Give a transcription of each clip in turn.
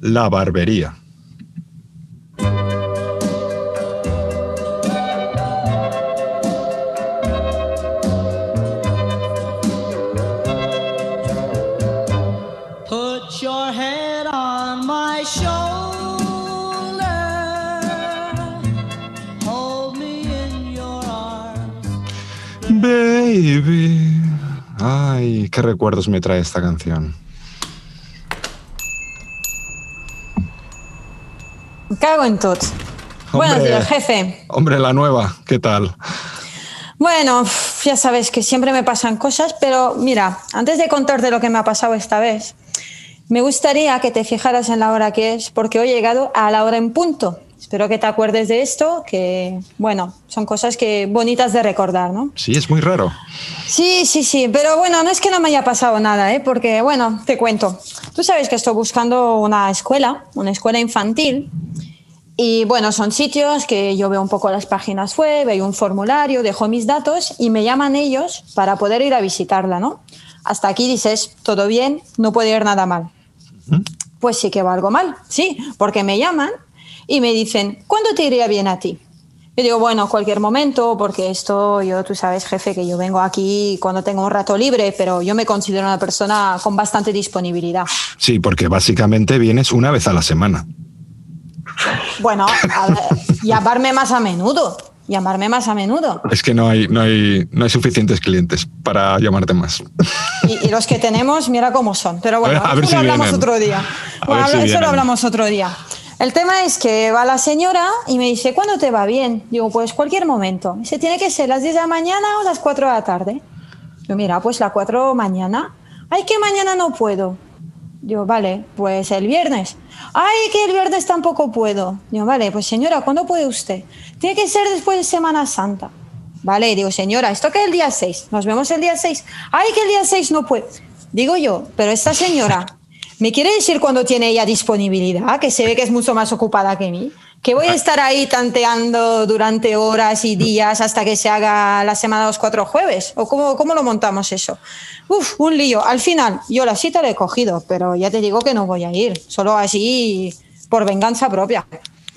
La barbería. Qué recuerdos me trae esta canción. Cago en tot. Buenos Hombre. días, jefe. Hombre, la nueva, ¿qué tal? Bueno, ya sabes que siempre me pasan cosas, pero mira, antes de contarte lo que me ha pasado esta vez, me gustaría que te fijaras en la hora que es, porque hoy he llegado a la hora en punto. Espero que te acuerdes de esto, que, bueno, son cosas que bonitas de recordar, ¿no? Sí, es muy raro. Sí, sí, sí, pero bueno, no es que no me haya pasado nada, ¿eh? porque, bueno, te cuento. Tú sabes que estoy buscando una escuela, una escuela infantil, y bueno, son sitios que yo veo un poco las páginas web, hay un formulario, dejo mis datos y me llaman ellos para poder ir a visitarla, ¿no? Hasta aquí dices, todo bien, no puede ir nada mal. Pues sí que va algo mal, sí, porque me llaman y me dicen, ¿cuándo te iría bien a ti? Yo digo, bueno, cualquier momento, porque esto, yo, tú sabes, jefe, que yo vengo aquí cuando tengo un rato libre, pero yo me considero una persona con bastante disponibilidad. Sí, porque básicamente vienes una vez a la semana. Bueno, llamarme más a menudo, llamarme más a menudo. Es que no hay, no hay, no hay suficientes clientes para llamarte más. Y, y los que tenemos, mira cómo son. Pero bueno, A ver eso si lo hablamos vienen. otro día. A Bueno, ver si habla- eso vienen. lo hablamos otro día. El tema es que va la señora y me dice, ¿cuándo te va bien? Digo, pues cualquier momento. Dice, tiene que ser las 10 de la mañana o las 4 de la tarde. Yo, mira, pues las 4 mañana. Ay, que mañana no puedo. Digo, vale, pues el viernes. Ay, que el viernes tampoco puedo. Digo, vale, pues señora, ¿cuándo puede usted? Tiene que ser después de Semana Santa. Vale, digo, señora, esto que es el día 6. Nos vemos el día 6. Ay, que el día 6 no puede. Digo yo, pero esta señora, ¿me quiere decir cuándo tiene ella disponibilidad? Que se ve que es mucho más ocupada que mí. Que voy a estar ahí tanteando durante horas y días hasta que se haga la semana de los cuatro jueves. ¿O cómo, cómo lo montamos eso? Uf, un lío. Al final, yo la cita la he cogido, pero ya te digo que no voy a ir. Solo así por venganza propia.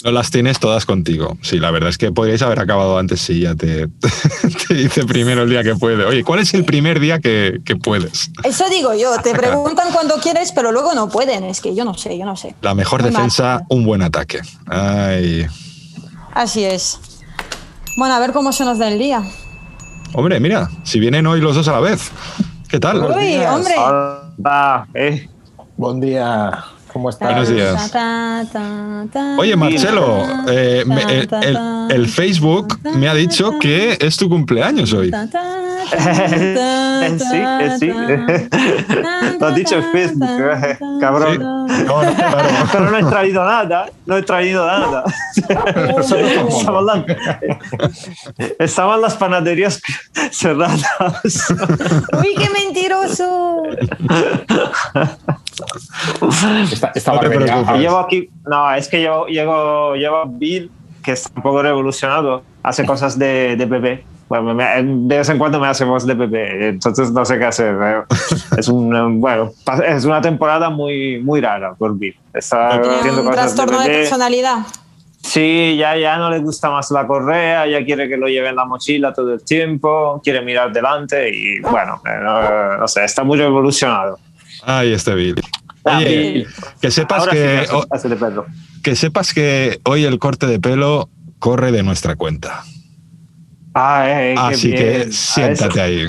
No las tienes todas contigo. Sí, la verdad es que podríais haber acabado antes si ya te, te dice primero el día que puede. Oye, ¿cuál es el primer día que, que puedes? Eso digo yo. Te preguntan cuando quieres, pero luego no pueden. Es que yo no sé, yo no sé. La mejor Muy mal. defensa, un buen ataque. Ay. Así es. Bueno, a ver cómo se nos da el día. Hombre, mira, si vienen hoy los dos a la vez. ¿Qué tal? Uy, hombre. Hola, eh. Buen día. ¿Cómo estás? Buenos días. Oye, Marcelo, eh, me- el, Facebook me ha dicho que es tu cumpleaños hoy. sí, sí. Lo has dicho en Facebook, eh, cabrón. ta. No, no, claro. Pero no he traído nada, no he traído nada. Estaban las, estaban las panaderías cerradas. Uy, qué mentiroso. Esta, esta No ah, Llevo aquí, no, es que llevo, llevo, llevo Bill, que está un poco revolucionado, hace cosas de, de bebé. Bueno, me- de vez en cuando me hace voz de bebé, entonces no sé qué hacer. ¿eh? Es, un, eh, bueno, es una temporada muy, muy rara por Bill. Está haciendo un cosas trastorno de bebé. personalidad. Sí, ya, ya no le gusta más la correa, ya quiere que lo lleve en la mochila todo el tiempo, quiere mirar delante y bueno, eh, no, no sé, está muy revolucionado. Ahí está Bill. Oye, que sepas Ahora sí que, hace- hace que sepas que hoy el corte de pelo corre de nuestra cuenta. Ah, eh, qué Así bien. que siéntate ahí.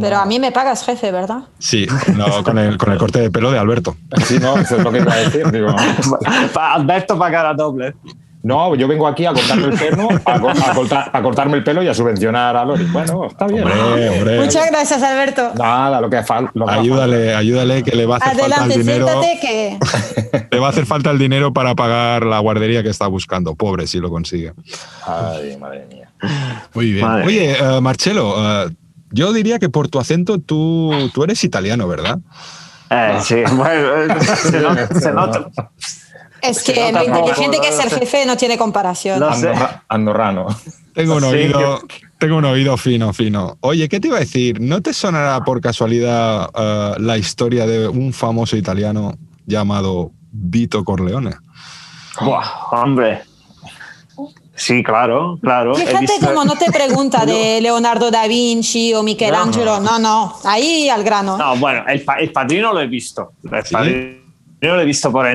Pero a mí me pagas, jefe, ¿verdad? Sí, no, con el, con el corte de pelo de Alberto. Sí, no, eso es lo que iba a decir. Digo, Alberto pagará doble. No, yo vengo aquí a cortarme el pelo, a, co- a cortar- a cortarme el pelo y a subvencionar a Lori. Bueno, está bien. Hombre, hombre. Muchas gracias, Alberto. Nada, lo que falta. Ayúdale, ayúdale que le va a hacer falta el dinero. que... Le va a hacer falta el dinero para pagar la guardería que está buscando. Pobre si lo consigue. Ay, madre mía. Muy bien. Madre Oye, eh, Marcelo, eh, yo diría que por tu acento tú, tú eres italiano, ¿verdad? Eh, sí, bueno, se nota. se nota. Es que lo poco, inteligente que es no sé. jefe no tiene comparación. No. Andorra- andorrano. Tengo un Sí, oído, tengo un oído fino, fino. Oye, ¿qué te iba a decir? ¿No te sonará por casualidad eh, la historia de un famoso italiano llamado Vito Corleone? Buah, hombre. Sí, claro, claro. Fíjate cómo no te pregunta de Leonardo da Vinci o Michelangelo. No, no, ahí al grano. No, bueno, el, pa- el padrino lo he visto. El ¿Sí? padrino lo he visto por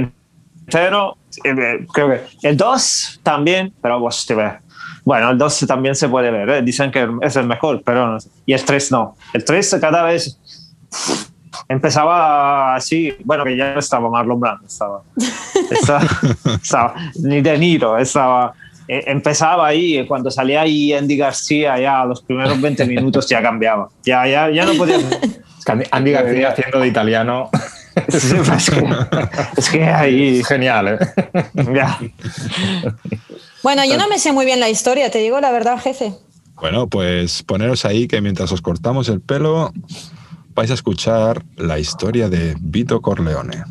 entero. Eh, Creo que el 2 también, pero hostia, bueno, el 2 también se puede ver. ¿eh? Dicen que es el mejor, pero no sé. Y el 3 no. El 3 cada vez empezaba así. Bueno, que ya no estaba Marlon Brando, estaba. estaba, estaba- ni De Niro, estaba. eh, Empezaba ahí, cuando salía ahí Andy García, ya los primeros 20 minutos ya cambiaba. Ya, ya, ya no podía. Andy García haciendo de italiano. Sí, es, que, es que ahí. Es genial, ¿eh? Ya. Bueno, yo no me sé muy bien la historia, te digo la verdad, jefe. Bueno, pues poneros ahí que mientras os cortamos el pelo vais a escuchar la historia de Vito Corleone.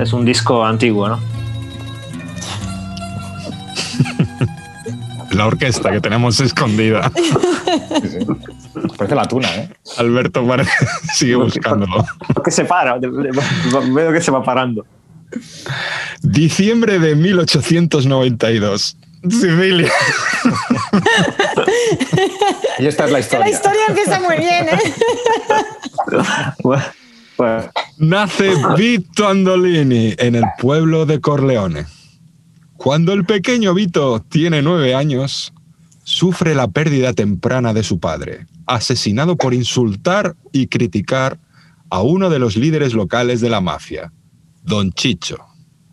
Es un disco antiguo, ¿no? La orquesta que tenemos escondida. Sí, sí. Parece la tuna, ¿eh? Alberto parece- sigue buscándolo. Que se para, veo que se va parando. Diciembre de 1892. Sicilia. Y esta es la La historia. historia empieza muy bien, ¿eh? Nace Vito Andolini en el pueblo de Corleone. Cuando el pequeño Vito tiene nueve años, sufre la pérdida temprana de su padre, asesinado por insultar y criticar a uno de los líderes locales de la mafia, Don Chicho.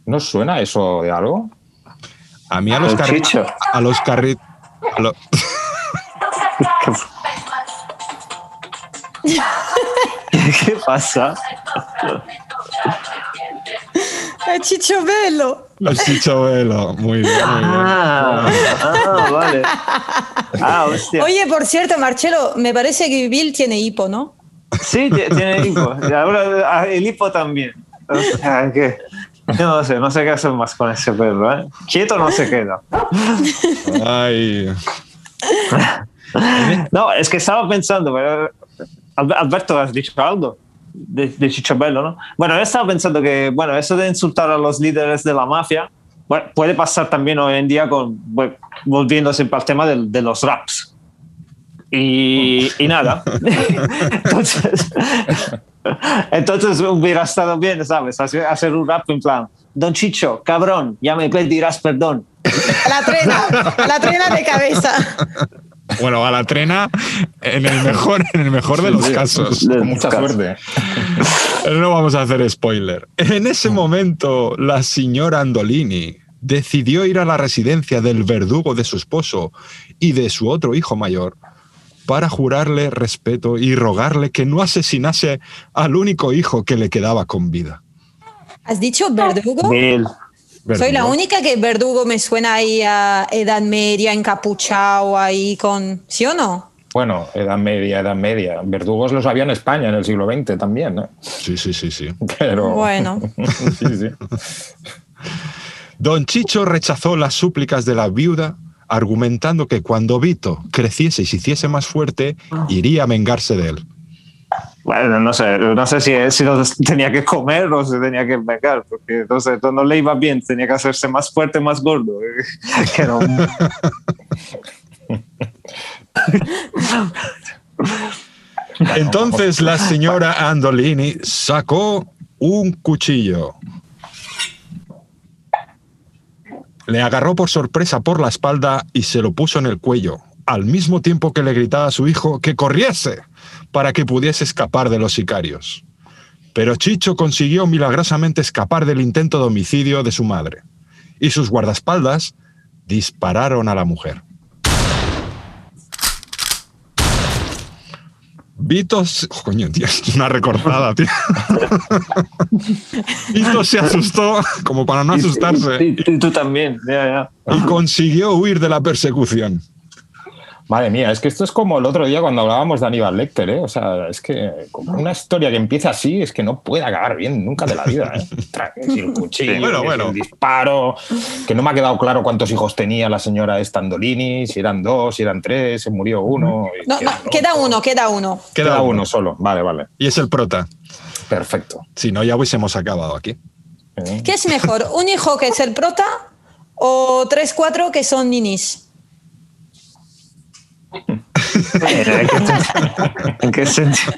¿No suena eso de algo? A mí a los Don carri- Chicho. a los carri- a lo- ¿qué pasa? El Chicho Chicho Velo. Muy bien, muy bien. Ah, ah, vale. Ah, hostia. Oye, por cierto, Marcelo, me parece que Bill tiene hipo, ¿no? Sí, ti- tiene hipo. Ahora ah, el hipo también. O sea, que- yo no sé, no sé qué hacer más con ese perro. ¿eh? Quieto no se queda. Ay. No, es que estaba pensando, pero, Al- Alberto, has dicho algo de, de Chichabello, ¿no? Bueno, yo estaba pensando que, bueno, eso de insultar a los líderes de la mafia, bueno, puede pasar también hoy en día con, bueno, volviendo siempre al tema de, los raps. Y, y nada. entonces, entonces hubiera estado bien, ¿sabes? Hacer, hacer un rap en plan, Don Chicho, cabrón, ya me pedirás perdón. La trena, la trena de cabeza. Bueno, a la trena en el mejor, en el mejor de los casos. Con mucha suerte. No vamos a hacer spoiler. En ese momento, la señora Andolini decidió ir a la residencia del verdugo de su esposo y de su otro hijo mayor para jurarle respeto y rogarle que no asesinase al único hijo que le quedaba con vida. ¿Has dicho verdugo? Bill. Soy la única que verdugo me suena ahí a Edad Media, encapuchado ahí con... ¿Sí o no? Bueno, edad media, edad media. Verdugos los había en España en el siglo XX también, ¿no? Sí, sí, sí, sí. Pero. Bueno. sí, sí. Don Chicho rechazó las súplicas de la viuda, argumentando que cuando Vito creciese y se hiciese más fuerte, iría a vengarse de él. Bueno, no sé, no sé si, si no tenía que comer o se tenía que vengar, porque sé, no le iba bien, tenía que hacerse más fuerte, más gordo. Que no- Entonces la señora Andolini sacó un cuchillo. Le agarró por sorpresa por la espalda y se lo puso en el cuello, al mismo tiempo que le gritaba a su hijo que corriese para que pudiese escapar de los sicarios. Pero Chicho consiguió milagrosamente escapar del intento de homicidio de su madre, y sus guardaespaldas dispararon a la mujer. Vito, se- oh, coño, tío, es una recortada, tío. Vito se asustó, como para no asustarse, Y, y- y tú también, ya, ya. y consiguió huir de la persecución. Madre mía, es que esto es como el otro día cuando hablábamos de Aníbal Lecter, ¿eh? O sea, es que como una historia que empieza así es que no puede acabar bien nunca de la vida, ¿eh? El cuchillo, Sí, bueno, bueno. el disparo, que no me ha quedado claro cuántos hijos tenía la señora Estandolini, si eran dos, si eran tres, se murió uno. No, no, quedan queda uno, queda uno. Queda, Queda uno. uno solo, vale, vale, Y es el prota. perfecto. Si no, ya hubiésemos acabado aquí. ¿Eh? ¿Qué es mejor? ¿Un hijo que es el prota o tres, cuatro que son ninis? ¿En qué sentido?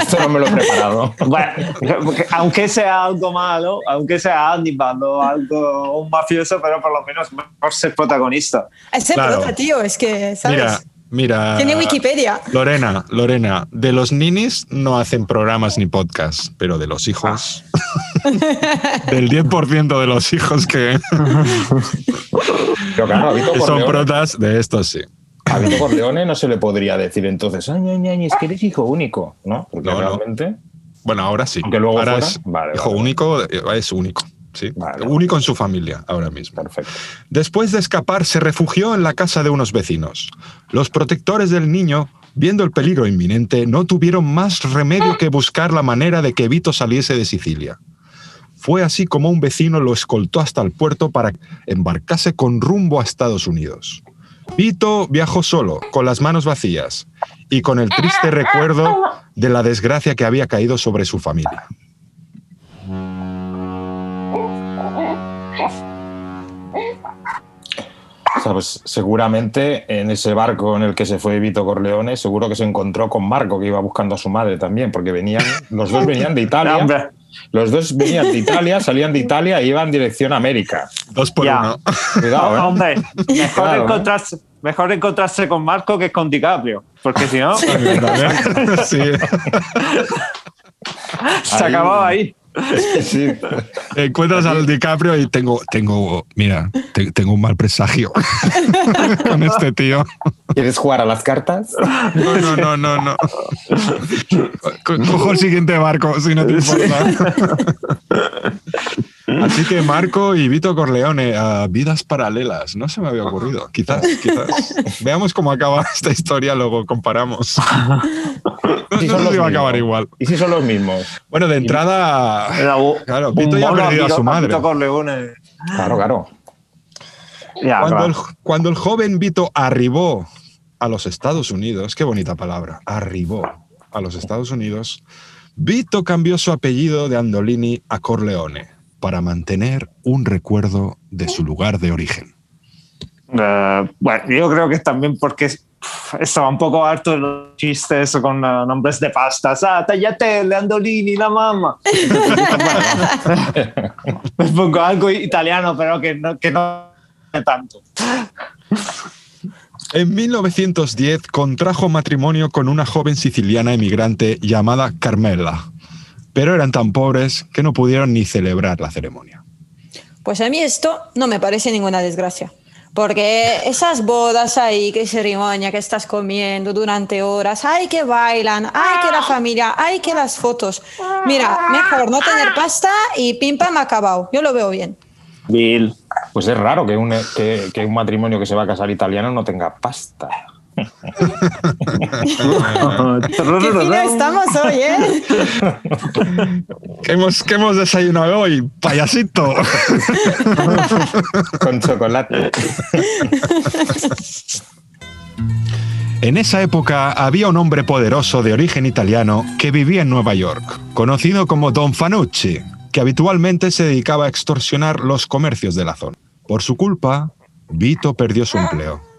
Esto no me lo he preparado. Bueno, aunque sea algo malo, aunque sea Aníbal o algo un mafioso, pero por lo menos mejor ser protagonista. Es el Claro. prota, tío, es que, ¿sabes? Mira, mira. Tiene Wikipedia. Lorena, Lorena, de los ninis no hacen programas ni podcasts, pero de los hijos. del 10% de los hijos que, Pero claro, que son protas, de estos sí. a Vito Corleone no se le podría decir entonces, ay, ay, ay, es que eres hijo único, ¿no? Porque No, no. realmente. Bueno, ahora sí. Aunque luego ahora fuera. es Vale, hijo vale. único, eh, es único. Sí. Vale. Único en su familia ahora mismo. Perfecto. Después de escapar, se refugió en la casa de unos vecinos. Los protectores del niño, viendo el peligro inminente, no tuvieron más remedio que buscar la manera de que Vito saliese de Sicilia. Fue así como un vecino lo escoltó hasta el puerto para embarcarse con rumbo a Estados Unidos. Vito viajó solo, con las manos vacías y con el triste recuerdo de la desgracia que había caído sobre su familia. O sea, pues seguramente en ese barco en el que se fue Vito Corleone, seguro que se encontró con Marco, que iba buscando a su madre también, porque venían, los dos venían de Italia. Los dos venían de Italia, salían de Italia e iban en dirección a América. Dos por Ya. uno. Cuidado, ¿eh? hombre, mejor, Claro, ¿eh? encontrarse, mejor encontrarse con Marco que con DiCaprio, porque si no, Sí. se Ahí- acababa ahí. Sí. Encuentras al DiCaprio y tengo, tengo, mira, te- tengo un mal presagio con este tío. ¿Quieres jugar a las cartas? No, no, no, no, no. Co- Cojo el siguiente barco, si no te importa. Así que Marco y Vito Corleone, a vidas paralelas, no se me había ocurrido. Quizás, quizás. Veamos cómo acaba esta historia, luego comparamos. No, Si no son sé los si va a acabar mismos. igual. ¿Y si son los mismos? Bueno, de entrada, Claro, un Vito ya ha perdido a su madre. Vito Corleone. Claro, claro. Ya, Cuando claro. el, cuando el joven Vito arribó a los Estados Unidos, qué bonita palabra, arribó a los Estados Unidos, Vito cambió su apellido de Andolini a Corleone para mantener un recuerdo de su lugar de origen. Eh, bueno, yo creo que también porque es- estaba un poco harto de los chistes con eh, nombres de pastas. Ah, tagliatelle, Andolini, la mamma. Me pongo algo italiano, pero que no, que no tanto. En 1910 contrajo matrimonio con una joven siciliana emigrante llamada Carmela, pero eran tan pobres que no pudieron ni celebrar la ceremonia. Pues a mí esto no me parece ninguna desgracia. Porque esas bodas ahí, que ceremonia, que estás comiendo durante horas, ay que bailan, ay que la familia, ay que las fotos. Mira, mejor no tener pasta y pim pam acabado. Yo lo veo bien. Bill. Pues es raro que un, que, que un matrimonio que se va a casar italiano no tenga pasta. Qué fino estamos hoy, ¿eh? ¿Qué hemos, qué hemos desayunado hoy? Payasito. Con chocolate. En esa época había un hombre poderoso de origen italiano que vivía en Nueva York, conocido como Don Fanucci, que habitualmente se dedicaba a extorsionar los comercios de la zona. Por su culpa, Vito perdió su empleo.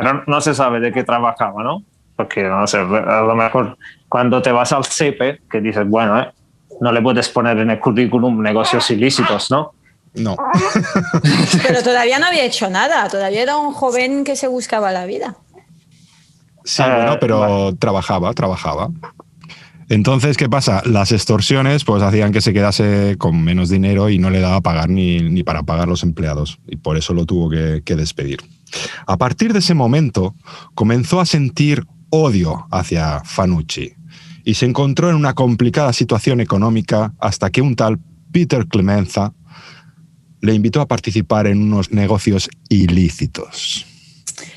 Pero no se sabe de qué trabajaba, ¿no? Porque, no sé, a lo mejor cuando te vas al CEPE, que dices, bueno, eh, no le puedes poner en el currículum negocios ilícitos, ¿no? No. Pero todavía no había hecho nada. Todavía era un joven que se buscaba la vida. Sí, bueno, pero trabajaba, trabajaba. Entonces, ¿qué pasa? Las extorsiones pues hacían que se quedase con menos dinero y no le daba a pagar ni, ni para pagar los empleados. Y por eso lo tuvo que, que despedir. A partir de ese momento, comenzó a sentir odio hacia Fanucci y se encontró en una complicada situación económica hasta que un tal Peter Clemenza le invitó a participar en unos negocios ilícitos.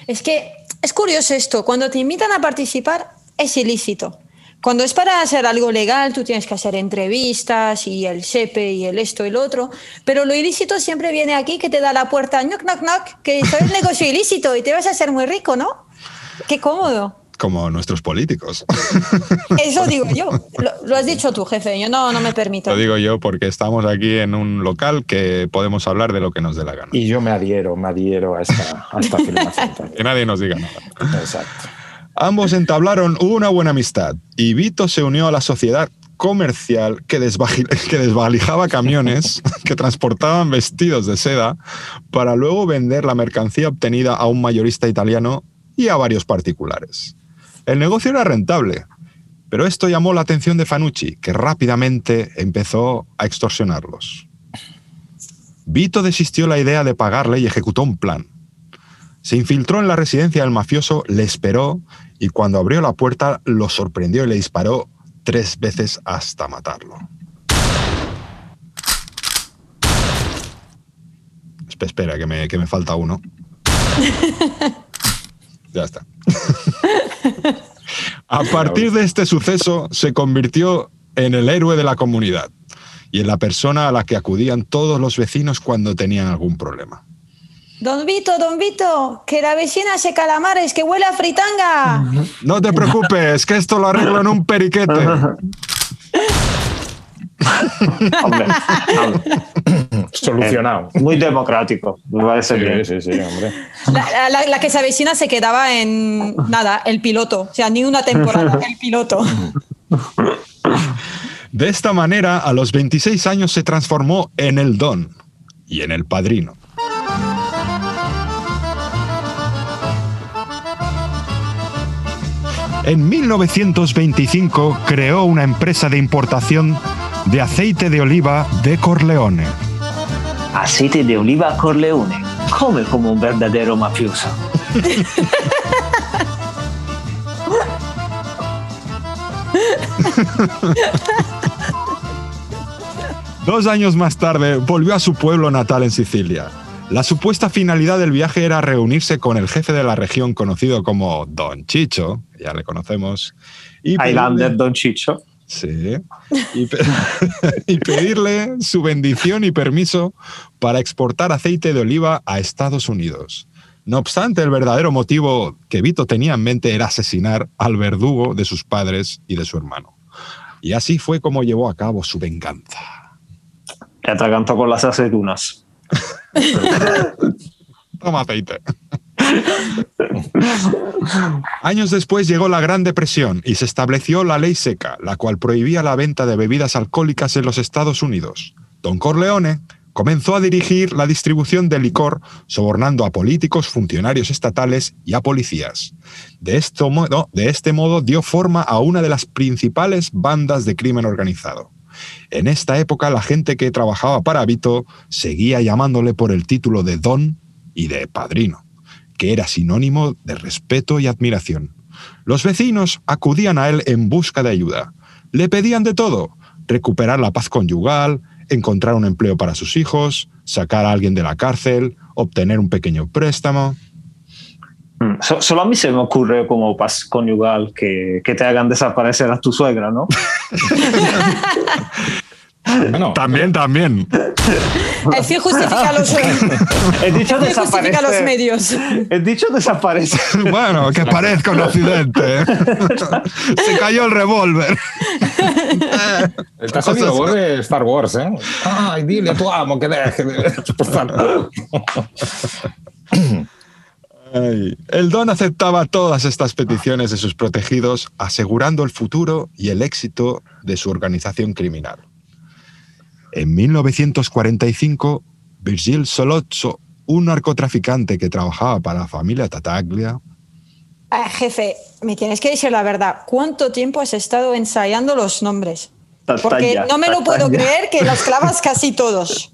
Es que es curioso esto, cuando te invitan a participar es ilícito. Cuando es para hacer algo legal, tú tienes que hacer entrevistas y el SEPE y el esto y el otro, pero lo ilícito siempre viene aquí que te da la puerta, knock, knock, knock, que esto es negocio ilícito y te vas a hacer muy rico, ¿no? Qué cómodo. Como nuestros políticos. Eso digo yo. Lo, lo has dicho tú, jefe. Yo no, no me permito. Lo digo yo porque estamos aquí en un local que podemos hablar de lo que nos dé la gana. Y yo me adhiero, me adhiero a esta, a esta afirmación. Que nadie nos diga nada. Exacto. Ambos entablaron una buena amistad y Vito se unió a la sociedad comercial que, desvalijaba camiones que transportaban vestidos de seda para luego vender la mercancía obtenida a un mayorista italiano y a varios particulares. El negocio era rentable, pero esto llamó la atención de Fanucci, que rápidamente empezó a extorsionarlos. Vito desistió la idea de pagarle y ejecutó un plan. Se infiltró en la residencia del mafioso, le esperó y cuando abrió la puerta lo sorprendió y le disparó tres veces hasta matarlo. Espe- Espera, que me, que me falta uno. Ya está. A partir de este suceso se convirtió en el héroe de la comunidad y en la persona a la que acudían todos los vecinos cuando tenían algún problema. Don Vito, don Vito, que la vecina hace calamares, que huele a fritanga. No te preocupes, que esto lo arreglo en un periquete. Hombre, hombre, Solucionado. muy democrático, me parece bien. Sí, sí, sí, hombre. La, la- la que esa vecina se quedaba en nada, el piloto. O sea, ni una temporada, el piloto. De esta manera, a los 26 años se transformó en el Don y en el Padrino. En 1925 creó una empresa de importación de aceite de oliva de Corleone. Aceite de oliva Corleone. Come como un verdadero mafioso. Dos años más tarde volvió a su pueblo natal en Sicilia. La supuesta finalidad del viaje era reunirse con el jefe de la región conocido como Don Chicho, ya le conocemos, y Highlander pedirle- Don Chicho. Sí. Y, pe- y pedirle su bendición y permiso para exportar aceite de oliva a Estados Unidos. No obstante, el verdadero motivo que Vito tenía en mente era asesinar al verdugo de sus padres y de su hermano. Y así fue como llevó a cabo su venganza. Te atragantó con las aceitunas. Toma aceite. Años después llegó la Gran Depresión y se estableció la ley seca, la cual prohibía la venta de bebidas alcohólicas en los Estados Unidos. Don Corleone comenzó a dirigir la distribución de licor, sobornando a políticos, funcionarios estatales y a policías. De, este modo dio forma a una de las principales bandas de crimen organizado. En esta época la gente que trabajaba para Vito seguía llamándole por el título de Don y de Padrino, que era sinónimo de respeto y admiración. Los vecinos acudían a él en busca de ayuda. Le pedían de todo, recuperar la paz conyugal, encontrar un empleo para sus hijos, sacar a alguien de la cárcel, obtener un pequeño préstamo. Mm, so- solo a mí se me ocurre como paz conyugal que, que te hagan desaparecer a tu suegra, ¿no? Bueno, También, también. El fin justifica los, el He dicho justifica los medios. He dicho desaparece. Bueno, que parezca un accidente. ¿eh? Se cayó el revólver. Está saliendo voz de Star Wars, ¿eh? Ay, dile a tu amo que deje. Ay. El Don aceptaba todas estas peticiones de sus protegidos, asegurando el futuro y el éxito de su organización criminal. En 1945, Virgil Solozzo, un narcotraficante que trabajaba para la familia Tataglia, Ah, jefe, me tienes que decir la verdad. ¿Cuánto tiempo has estado ensayando los nombres? Porque no me lo puedo creer que los clavas casi todos.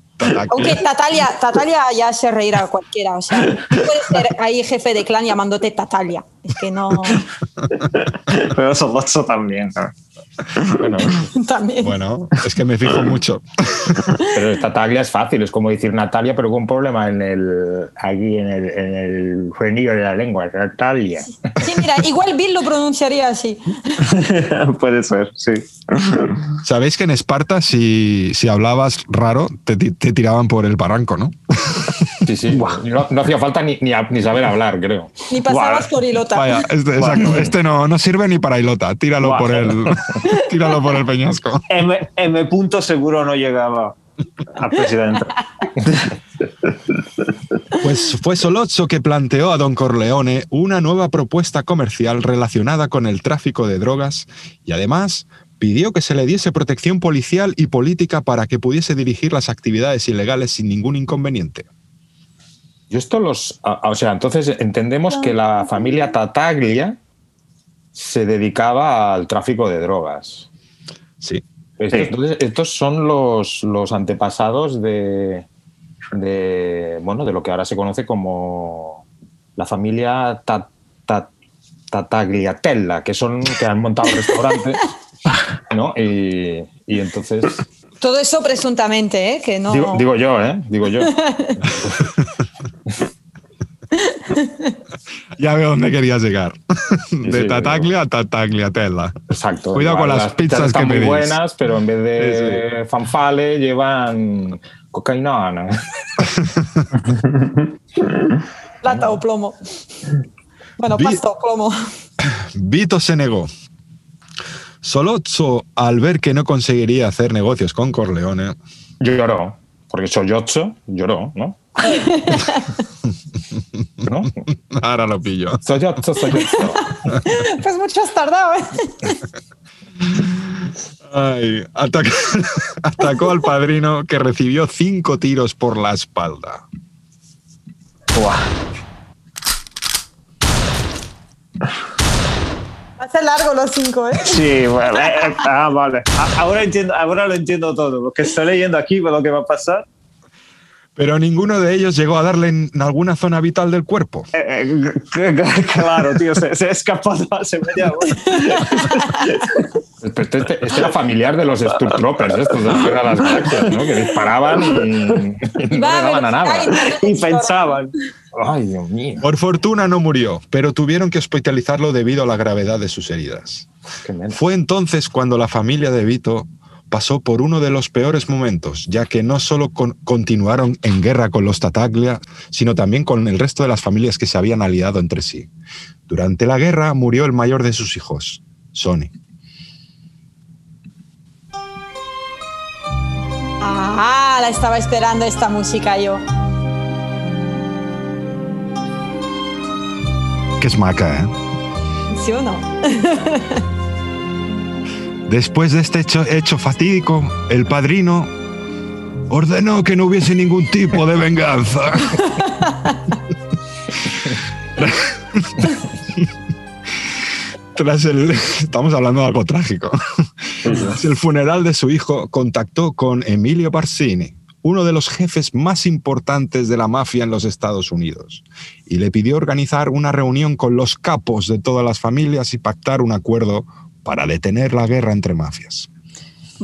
Aunque Tatalia, Tatalia ya se reirá a cualquiera. O sea, no puedes ser ahí jefe de clan llamándote Tatalia. Es que no. Pero Solozzo también. ¿no? Bueno, También. Bueno, es que me fijo mucho. pero esta taglia es fácil, es como decir Natalia, pero con un problema en el, aquí en el, en el frenillo de la lengua. Natalia. Sí, mira, igual Bill lo pronunciaría así. Puede ser, sí. Sabéis que en Esparta, si, si hablabas raro, te, te tiraban por el barranco, ¿no? Sí, sí. No, no hacía falta ni, ni, saber hablar, creo. Ni pasabas por Ilota. Vaya, este, exacto, este no, no sirve ni para Ilota. Tíralo por el, tíralo por el peñasco. M, M punto seguro no llegaba al presidente. Pues fue Solozzo que planteó a Don Corleone una nueva propuesta comercial relacionada con el tráfico de drogas y además pidió que se le diese protección policial y política para que pudiese dirigir las actividades ilegales sin ningún inconveniente. Yo esto los... a- a- O sea, entonces entendemos que la familia Tataglia se dedicaba al tráfico de drogas. Sí. Estos, Sí. estos son los, los antepasados de, de, bueno, de lo que ahora se conoce como la familia Ta- Ta- Tatagliatella, que son que han montado restaurantes, ¿no? Y, y entonces Todo eso presuntamente, ¿eh? Que no. digo, digo yo, ¿eh? Digo yo. Ya veo dónde querías llegar. De sí, Tataglia a Tatagliatella. Exacto. Cuidado con Igual las pizzas están que muy pedís. buenas, pero en vez de fanfale llevan cocaína. Plata o plomo. Bueno, Vi- pasta o plomo. Vito se negó. Solozzo, al ver que no conseguiría hacer negocios con Corleone, Lloró, porque Soyotso lloró, ¿no? ¿No? ahora lo pillo. Soyotso, Soyotso. Pues mucho has tardado, ¿eh? Ay, atacó al padrino que recibió cinco tiros por la espalda. Hace largo los cinco, ¿eh? Sí, bueno, eh, eh, ah, vale. Ahora, entiendo, ahora lo entiendo todo, porque estoy leyendo aquí lo que va a pasar. Pero ninguno de ellos llegó a darle en alguna zona vital del cuerpo. Eh, eh, claro, tío, se, se ha escapado hace media hora. Este, este- este era familiar de los Sturmtroopers, estos de la de las Galaxias, ¿no? Que disparaban y, y no le daban a nada. Y pensaban. Ay, Dios mío. Por fortuna no murió, pero tuvieron que hospitalizarlo debido a la gravedad de sus heridas. Fue entonces cuando la familia de Vito pasó por uno de los peores momentos, ya que no solo con- continuaron en guerra con los Tataglia, sino también con el resto de las familias que se habían aliado entre sí. Durante la guerra murió el mayor de sus hijos, Sonny. Ah, la estaba esperando esta música yo. Que es maca, ¿eh? ¿Sí o no? Después de este hecho, fatídico, el padrino ordenó que no hubiese ningún tipo de venganza. Tras el. Estamos hablando de algo trágico. Tras el funeral de su hijo, contactó con Emilio Barsini, uno de los jefes más importantes de la mafia en los Estados Unidos, y le pidió organizar una reunión con los capos de todas las familias y pactar un acuerdo para detener la guerra entre mafias.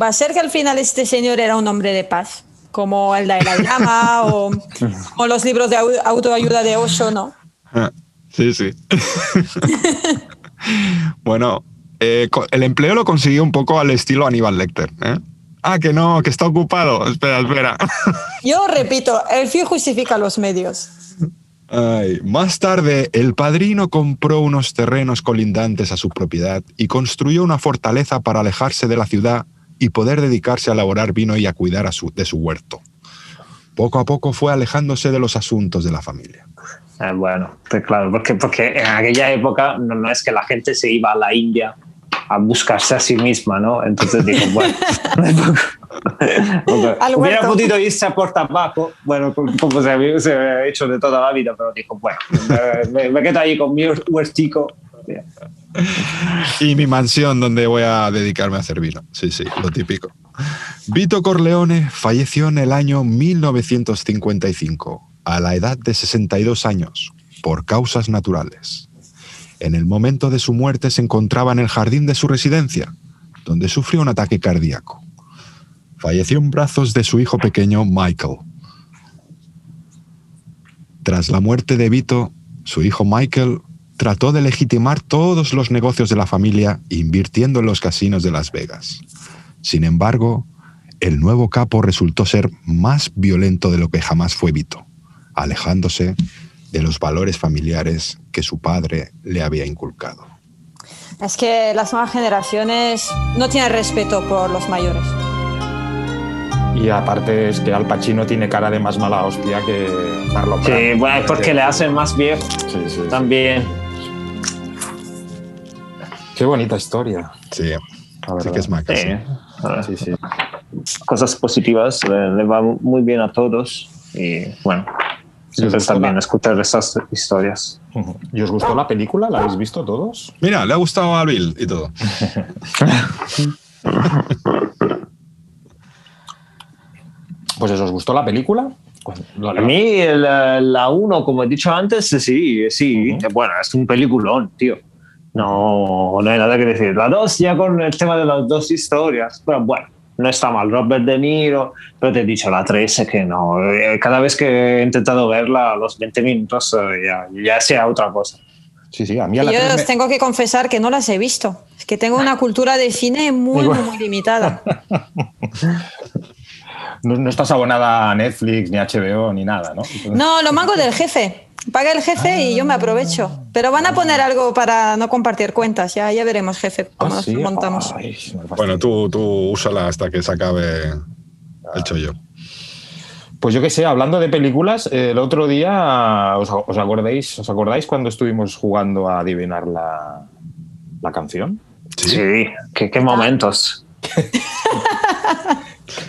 Va a ser que al final este señor era un hombre de paz, como el Dalai Lama o, o los libros de au- autoayuda de Osho, ¿no? Ah, Sí, sí. bueno, eh, el empleo lo consiguió un poco al estilo Aníbal Lecter. ¿eh? Ah, que no, que está ocupado. Espera, espera. Yo repito, el fin justifica los medios. Más tarde, el padrino compró unos terrenos colindantes a su propiedad y construyó una fortaleza para alejarse de la ciudad y poder dedicarse a elaborar vino y a cuidar de su huerto. Poco a poco fue alejándose de los asuntos de la familia. Eh, bueno, pues claro, porque, porque en aquella época no es que la gente se iba a la India a buscarse a sí misma, ¿no? Entonces digo, bueno, Al hubiera podido irse a por tabaco, bueno, como se había, se había hecho de toda la vida, pero dijo, bueno, me, me- me quedo ahí con mi huertico. Y mi mansión donde voy a dedicarme a hacer vino. Sí, sí, lo típico. Vito Corleone falleció en el año 1955, a la edad de 62 años, por causas naturales. En el momento de su muerte se encontraba en el jardín de su residencia, donde sufrió un ataque cardíaco. Falleció en brazos de su hijo pequeño Michael. Tras la muerte de Vito, su hijo Michael trató de legitimar todos los negocios de la familia invirtiendo en los casinos de Las Vegas. Sin embargo, el nuevo capo resultó ser más violento de lo que jamás fue Vito, alejándose de los valores familiares que su padre le había inculcado. Es que las nuevas generaciones no tienen respeto por los mayores. Y aparte es que Al Pacino tiene cara de más mala hostia que Marlon Sí, bueno, es porque le hacen más viejo Sí, sí, sí. también. Qué bonita historia. Sí, sí que es maca, Sí. sí. Sí, sí. Cosas positivas, le, le va muy bien a todos. Y bueno, siempre está bien escuchar esas historias. ¿Y os gustó la película? ¿La habéis visto todos? Mira, le ha gustado a Bill y todo. Pues eso, ¿os gustó la película? A mí la, la uno, como he dicho antes, sí, sí. Bueno, es un peliculón, tío. No, no hay nada que decir. La dos, ya con el tema de las dos historias, pero bueno, no está mal. Robert De Niro, pero te he dicho la 13 que no. Eh, Cada vez que he intentado verla, a los 20 minutos eh, ya, ya sea otra cosa. Sí, sí, a mí a la yo tres os me- tengo que confesar que no las he visto. Es que tengo una cultura de cine muy, muy, muy limitada. no, no estás abonada a Netflix, ni HBO, ni nada, ¿no? No, lo mango del jefe. Paga el jefe y yo me aprovecho. Pero van a poner algo para no compartir cuentas. Ya, ya veremos, jefe, Ah, cómo sí. nos montamos. Ay. Bueno, tú, tú úsala hasta que se acabe el chollo. Pues yo qué sé, hablando de películas, el otro día, ¿os, os acordáis, ¿os acordáis cuando estuvimos jugando a adivinar la, la canción? Sí, qué, qué momentos.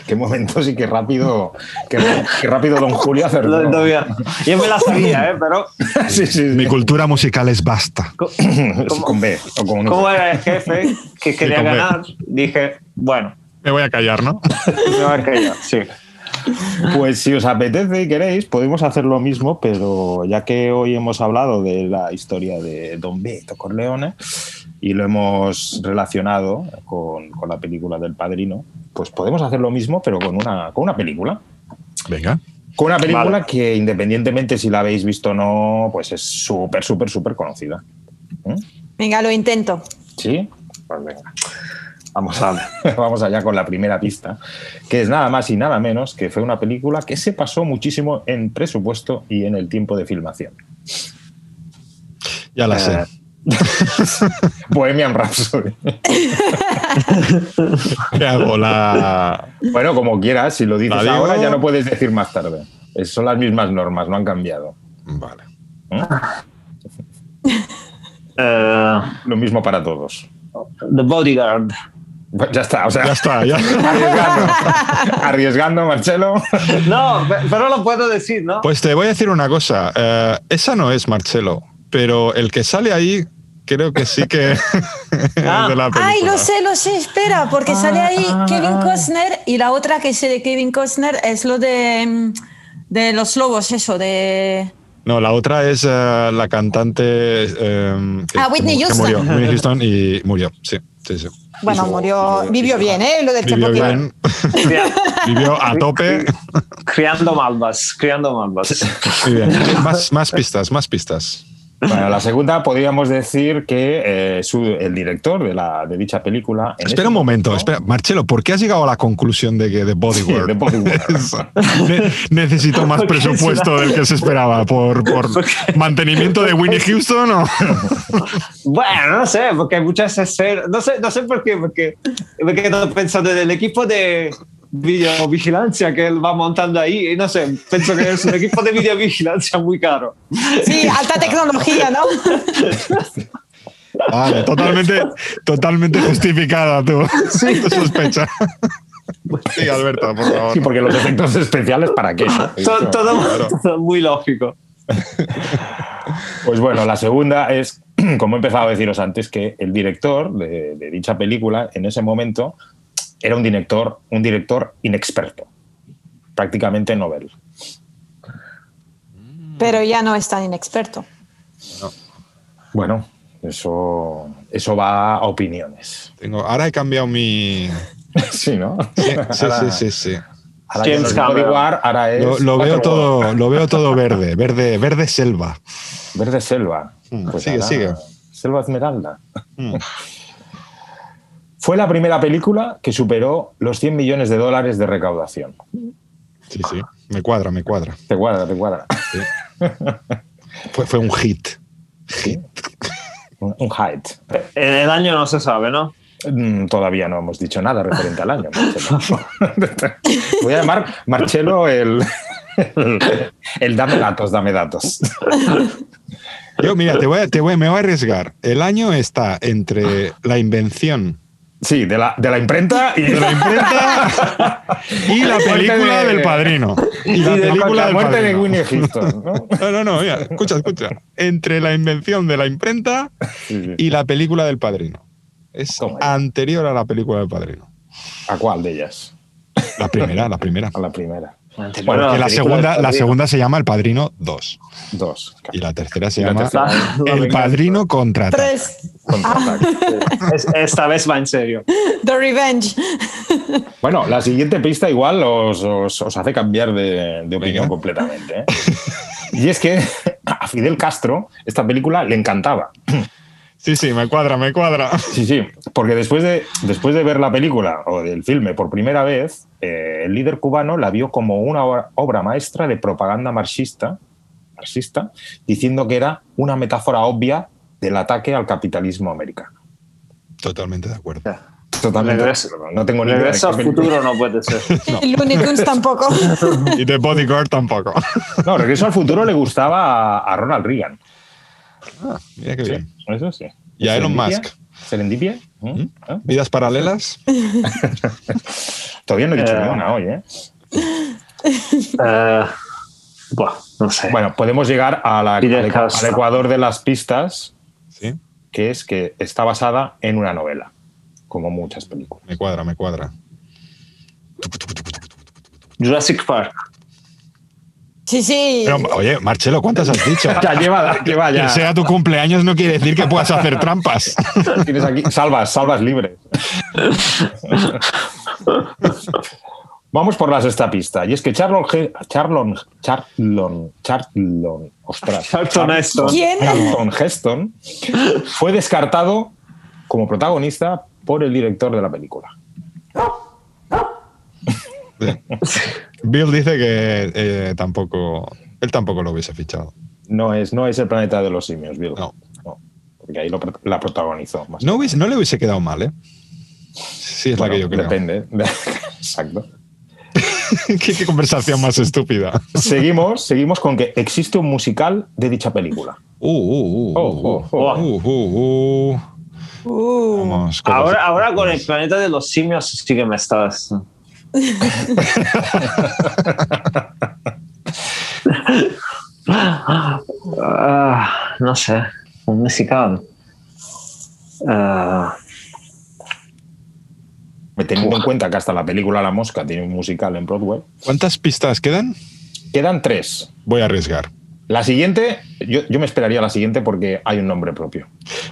Qué momentos y qué rápido, qué, qué rápido don Julio acertó. Yo me la sabía, ¿eh? pero sí, sí, Mi cultura musical es basta. con B. O con un- como era el jefe que quería B. ganar, dije, bueno, Me voy a callar, ¿no? me va a callar, sí. Pues si os apetece y queréis, podemos hacer lo mismo, pero ya que hoy hemos hablado de la historia de Don Vito Corleone y lo hemos relacionado con, con la película del Padrino, pues podemos hacer lo mismo, pero con una, con una película. Venga. Con una película Vale. que independientemente si la habéis visto o no, pues es súper, súper, súper conocida. ¿Mm? Venga, lo intento. ¿Sí? Pues venga. Vamos, a, vamos allá con la primera pista, que es nada más y nada menos que fue una película que se pasó muchísimo en presupuesto y en el tiempo de filmación. Ya la sé. Eh, Bohemian Rhapsody. ¿Qué hago? La... Bueno, como quieras, si lo dices ahora ya no puedes decir más tarde. Es- Son las mismas normas, no han cambiado. Vale. eh, Lo mismo para todos. The Bodyguard. Pues ya está, o sea, Ya está, ya. arriesgando, arriesgando, Marcelo. No, pe- pero lo puedo decir, ¿no? Pues te voy a decir una cosa. eh, esa no es Marcelo, pero el que sale ahí creo que sí que es Ah. de la película. Ay, lo sé, lo sé, espera, porque sale ahí Kevin Costner y la otra que sé de Kevin Costner es lo de, mm, de los lobos, eso, de... No, la otra es eh, la cantante. eh, que- Ah, Whitney que Houston. murió. Whitney Houston y murió. Sí, sí, sí. Bueno, su- murió, vivió bien, ¿eh? Lo del Vivió Chapo bien. Cria- Vivió a tope. Criando malvas, criando malvas. Muy bien. Más, más pistas, más pistas. Bueno, la segunda podríamos decir que eh, su- el director de, la, de dicha película. Espera ese un momento, momento- espera. Marcelo, ¿por qué has llegado a la conclusión de que de Bodyguard? Sí, más presupuesto del que se esperaba. ¿Por, por mantenimiento de Winnie Houston o.? Bueno, no sé, porque hay muchas escenas. No sé, no sé por qué, porque me quedo pensando en el equipo de videovigilancia que él va montando ahí. Y no sé, pienso que es un equipo de videovigilancia muy caro. Sí, alta tecnología, ¿no? Vale, totalmente, totalmente justificada tu, tu sospecha. Sí, Alberto, por favor. Sí, porque los efectos especiales, ¿para qué? Todo, todo- Claro. todo muy lógico. Pues bueno, la segunda es, como he empezado a deciros antes, que el director de, de dicha película en ese momento era un director, un director inexperto, prácticamente novel. Pero ya no es tan inexperto. Bueno, eso, eso va a opiniones. Tengo, ahora he cambiado mi. Sí, ¿no? Sí, sí, Ahora- sí, sí, sí. ahora que James no. War, ahora es Lo, lo veo todo, lo veo todo verde, verde, verde selva. Verde selva. Mm, Pues sigue, ahora, sigue. Selva esmeralda. Mm. Fue la primera película que superó los 100 millones de dólares de recaudación. Sí, sí. Me cuadra, me cuadra. Te cuadra, te cuadra. Fue, fue un hit. Sí. Un, un height. En el año no se sabe, ¿no? Mm, Todavía no hemos dicho nada referente al año. Marcelo. Voy a llamar Marcelo el, el, el dame datos, dame datos. Yo, mira, te voy a- te voy- me voy a arriesgar. El año está entre la invención Sí, de la, de la imprenta y de la imprenta y la película de- del padrino. Y la y de película la del muerte de. Winnie Houston. ¿no? No, no, no, mira, escucha, escucha. Entre la invención de la imprenta Sí, sí. y la película del padrino. Es Toma ya. anterior a la película del padrino. ¿A cuál de ellas? La primera, la primera. A la primera. Bueno, la segunda, la segunda se llama El Padrino 2 Dos. y la tercera se la llama tercera- El. Padrino contra Tres. Contraataque. Es- esta vez va en serio. The Revenge. Bueno, la siguiente pista igual os, os- os hace cambiar de, de opinión Venga. completamente. ¿eh? Y es que a Fidel Castro esta película le encantaba. Sí, sí, me cuadra, me cuadra. Sí, sí, porque después de, después de ver la película o del filme por primera vez, eh, el líder cubano la vio como una obra, maestra de propaganda marxista, marxista, diciendo que era una metáfora obvia del ataque al capitalismo americano. Totalmente de acuerdo. Totalmente. Regreso- no tengo ni idea de Regreso al futuro no puede ser. Y Looney Tunes tampoco. Y de Bodyguard tampoco. No, Regreso al futuro le gustaba a, a Ronald Reagan. Ah, mira qué Sí, bien. eso sí. Y a Elon. Musk. ¿Serendipia? ¿Mm? ¿Eh? ¿Vidas paralelas? Todavía no he dicho Eh. una hoy, ¿eh? Eh, buah, no sé. Bueno, podemos llegar a la- al, ecuador de las pistas, Sí, que es que está basada en una novela, como muchas películas. me cuadra, me cuadra. Jurassic Park. Sí, sí. Pero, oye, Marcelo, ¿cuántas has dicho? Ya lleva, lleva Que ya. sea tu cumpleaños no quiere decir que puedas hacer trampas. Tienes aquí salvas, salvas libres. Vamos por la sexta pista. Y es que Charlon, Charlon, Charlon, Charlon, ostras, Charlton Heston. ¿Quién? Charlton Heston fue descartado como protagonista por el director de la película. Bill dice que eh, tampoco. Él tampoco lo hubiese fichado. No es, no es el planeta de los simios, Bill. No. No, porque ahí lo la protagonizó. Más No, hubiese- no le hubiese quedado mal, ¿eh? Sí, es la que yo creo. Depende. Exacto. ¿Qué, qué conversación más estúpida. Seguimos, seguimos con que existe un musical de dicha película. Uh, uh, uh, Oh, uh, oh, oh. uh, uh, uh. Uh, Vamos, Ahora, ahora con el planeta de los simios sí que me estás. Ah, no sé, un musical. Ah, Teniendo en cuenta que hasta la película La Mosca tiene un musical en Broadway. ¿Cuántas pistas quedan? Quedan tres. Voy a arriesgar. La siguiente, yo, yo me esperaría la siguiente porque hay un nombre propio.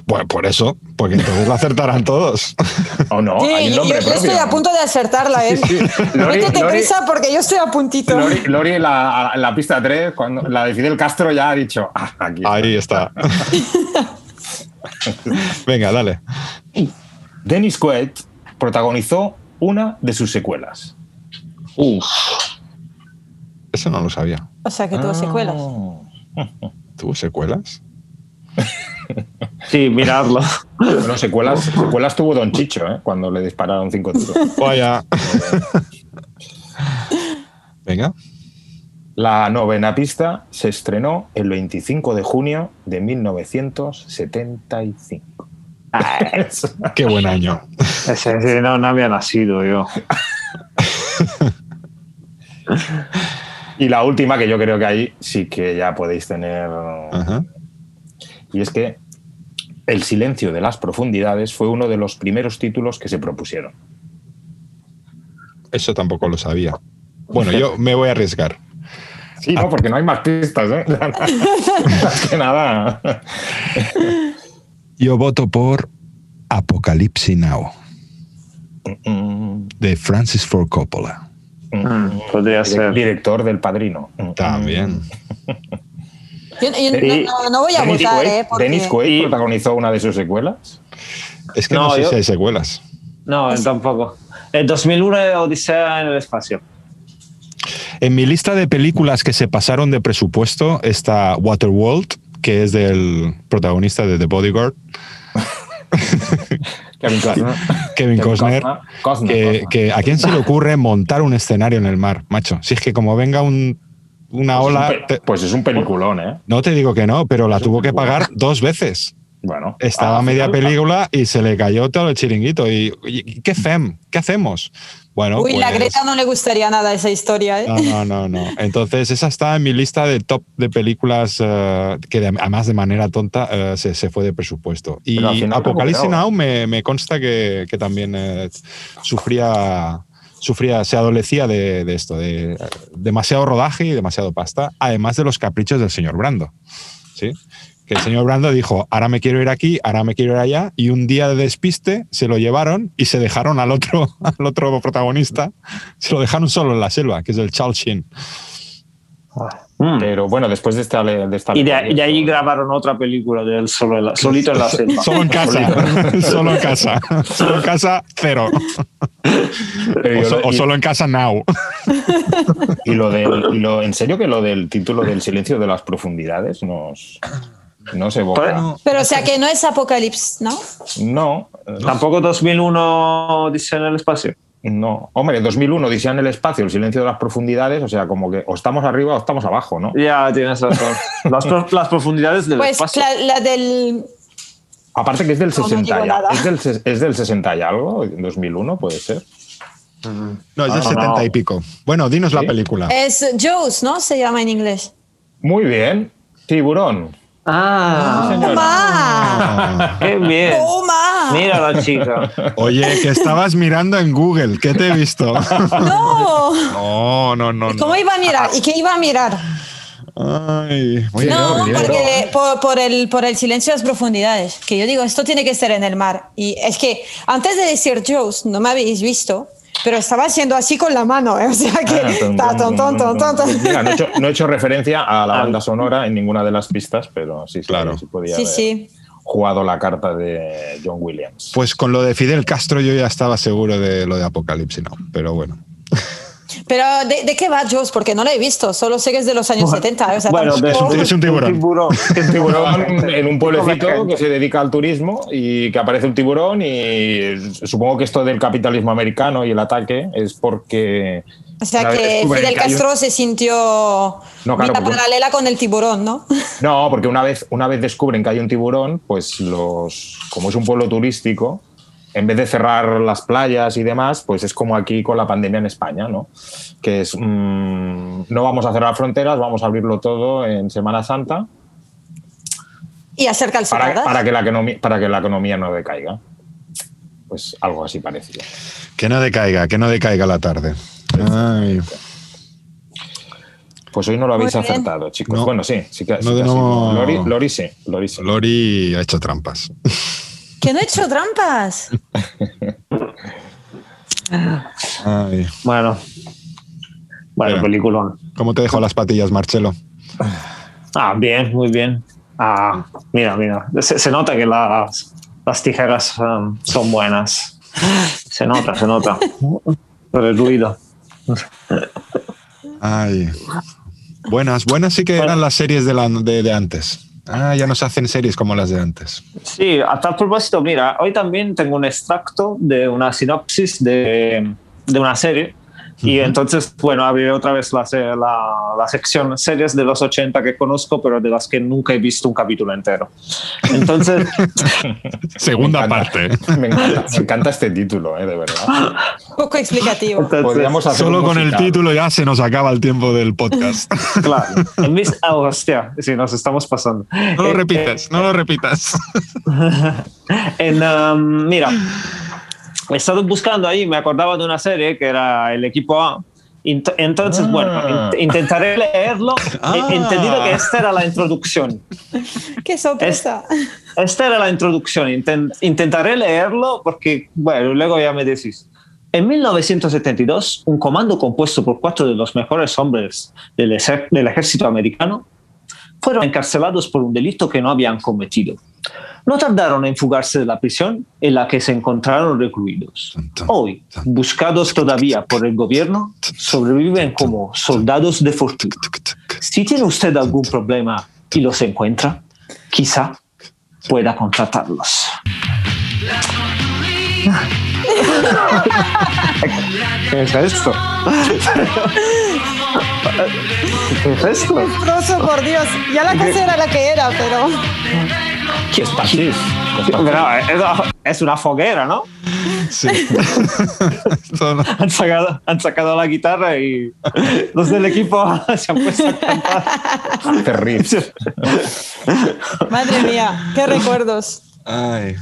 Bueno, por eso, porque entonces la acertarán todos. ¿O no? sí, hay un yo, nombre yo propio. estoy a punto de acertarla, ¿eh? Sí, sí. Lori- Métete Lori- prisa porque yo estoy a puntito. Lori, Lori, la, la pista 3, cuando la de Fidel Castro ya ha dicho, ah, aquí está. Ahí está. Venga, dale. Dennis Quaid protagonizó una de sus secuelas. Eso no lo sabía. O sea que tuvo secuelas. ¿Tuvo secuelas? sí, miradlo. Bueno, secuelas, secuelas tuvo Don Chicho, ¿eh? cuando le dispararon cinco tiros. Vaya. Venga. La novena pista se estrenó el 25 de junio de 1975. Qué buen año. Ese, no, no había nacido yo. Y la última, que yo creo que ahí sí que ya podéis tener. Ajá. Y es que El silencio de las profundidades fue uno de los primeros títulos que se propusieron. Eso tampoco lo sabía. Bueno, yo me voy a arriesgar. Sí, no, porque no hay más pistas, ¿eh? Más que nada. Yo voto por Apocalipsis Now, Mm, de Francis Ford Coppola. Mm, podría direc- ser. Director del padrino. Mm. También. Yo, yo Y- no, no- no voy a Dennis votar, Quaid, ¿eh? Porque... Dennis Quaid Y- protagonizó una de sus secuelas. Es que no, No, sé yo- si hay secuelas. No, tampoco. El 2001 Odisea en el espacio. En mi lista de películas que se pasaron de presupuesto está Waterworld, que es del protagonista de The Bodyguard, Kevin Costner. Kevin Costner. Costner, que, Costner. que a quién se le ocurre montar un escenario en el mar, macho. Si es que como venga un- una Pues es un ola, te- Pues es un peliculón, ¿eh? no te digo que no, pero la tuvo que pagar dos veces. Bueno. Estaba media final- película y se le cayó todo el chiringuito. ¿Y, y qué fem? ¿Qué hacemos? Bueno, Uy, la pues- Greta no le gustaría nada esa historia, ¿eh? No, no, no, no. Entonces, esa está en mi lista de top de películas eh, que de- además de manera tonta eh, se, se fue de presupuesto. Y Apocalipsis. Now me, me consta que, que también eh, sufría, sufría, se adolecía de, de esto, de demasiado rodaje y demasiado pasta, además de los caprichos del señor Brando. ¿Sí? Que el señor Brando dijo, ahora me quiero ir aquí, ahora me quiero ir allá, y un día de despiste se lo llevaron y se dejaron al otro, al otro protagonista, se lo dejaron solo en la selva, que es el Charles Sheen. Mm. Pero bueno, después de esta. De esta Y de, y de ahí grabaron otra película de él solo en la- solito en la selva. Solo en casa, solo en casa, solo en casa, cero. O, so- solo en casa, now. Y lo del, y lo, en serio que lo del título del silencio de las profundidades nos, nos evoca. Bueno. Pero o sea que no es Apocalipsis, ¿no? No, eh, Tampoco 2001 Odisea en el espacio. no. Hombre, 2001 Odisea en el espacio, el silencio de las profundidades, o sea, como que o estamos arriba o estamos abajo, ¿no? Ya tienes razón. Las, las profundidades del Pues espacio. la, la del... Aparte que es del No, no 60 digo ya. nada. Es del, es del 60 y algo, 2001 puede ser. No, es del Ah, 70 no. y pico. Bueno, dinos la película. Es Jaws, ¿no? Se llama en inglés. Muy bien, tiburón. Ah, señora. Ah. qué bien. ¡Toma! Mira la chica. Oye, que estabas mirando en Google, ¿qué te he visto? ¡No! No, no, no. ¿Cómo no. iba a mirar? ¿Y qué iba a mirar? Ay, muy. No, bien, porque por, por el, por el silencio de las profundidades, que yo digo, esto tiene que ser en el mar. Y es que antes de decir Jaws, no me habéis visto, pero estaba haciendo así con la mano, ¿eh? o sea que Ah, ton, ta, ton, ton, ton, ton, ton. Mira, no, he hecho, no he hecho referencia a la banda sonora en ninguna de las pistas, pero sí, sí, Claro. sí podía Sí, haber sí. jugado la carta de John Williams. Pues con lo de Fidel Castro yo ya estaba seguro de lo de Apocalipsis, no. Pero bueno. Pero ¿de, de qué va Jaws? Porque no lo he visto, solo sé que es de los años 70. O sea, Bueno, tampoco- un- es un tiburón. un tiburón en un pueblecito que se dedica al turismo y que aparece un tiburón y supongo que esto del capitalismo americano y el ataque es porque... o sea que Fidel que un- Castro se sintió No, claro, vida porque- paralela con el tiburón, ¿no? No, porque una vez, una vez descubren que hay un tiburón, pues los, como es un pueblo turístico, en vez de cerrar las playas y demás, pues es como aquí con la pandemia en España, ¿no? Que es, mm, no vamos a cerrar fronteras, vamos a abrirlo todo en Semana Santa Y hacer para, calzonadas. para, que la economía, para que la economía no decaiga. Pues algo así parecido. Que no decaiga, que no decaiga la tarde. Ay. Pues hoy no lo habéis acertado, chicos. No. Bueno, sí, sí que, sí No, que ha no. sido. Lori, Lori sí, Lori sí. Lori ha hecho trampas. Que no he hecho trampas. Ay. Bueno. Bueno, peliculón. ¿Cómo te dejo las patillas, Marcelo? Ah, bien, muy bien. Ah, mira, mira. Se, se nota que las, las tijeras um, son buenas. Se nota, se nota. Por el ruido. Ay. Buenas, buenas sí que eran las series de, la- de, de antes. Ah, ya no se hacen series como las de antes. Sí, a tal propósito, mira, hoy también tengo un extracto de una sinopsis de, de una serie. Y entonces, bueno, abriré otra vez la, la, la sección series de los 80 que conozco, pero de las que nunca he visto un capítulo entero. Entonces, Segunda Me encanta. parte. Me encanta, me encanta este título, eh, de verdad. Poco explicativo. entonces Podríamos hacer Solo con el título ya se nos acaba el tiempo del podcast. claro. En mis, ah, hostia, sí, nos estamos pasando. No lo Eh, repitas, no lo repitas. En, um, mira, he estado buscando ahí, me acordaba de una serie que era el equipo A. Entonces, Ah. bueno, int- intentaré leerlo. Ah. He entendido que esta era la introducción. Qué sorpresa. Esta era la introducción. Inten- intentaré leerlo porque, bueno, luego ya me decís. En 1972, un comando compuesto por cuatro de los mejores hombres del, del ejército americano fueron encarcelados por un delito que no habían cometido. No tardaron en fugarse de la prisión en la que se encontraron recluidos. Hoy, buscados todavía por el gobierno, sobreviven como soldados de fortuna. Si tiene usted algún problema y los encuentra, quizá pueda contratarlos. ¿Qué es esto? ¿Qué es esto? Destrozo, por Dios. Ya la casa era la que era, pero. ¿Qué es París? Pero, es- es una foguera, ¿no? Sí. Han sacado, han sacado la guitarra y los del equipo se han puesto a cantar. Terrible. Madre mía, qué recuerdos. Ay.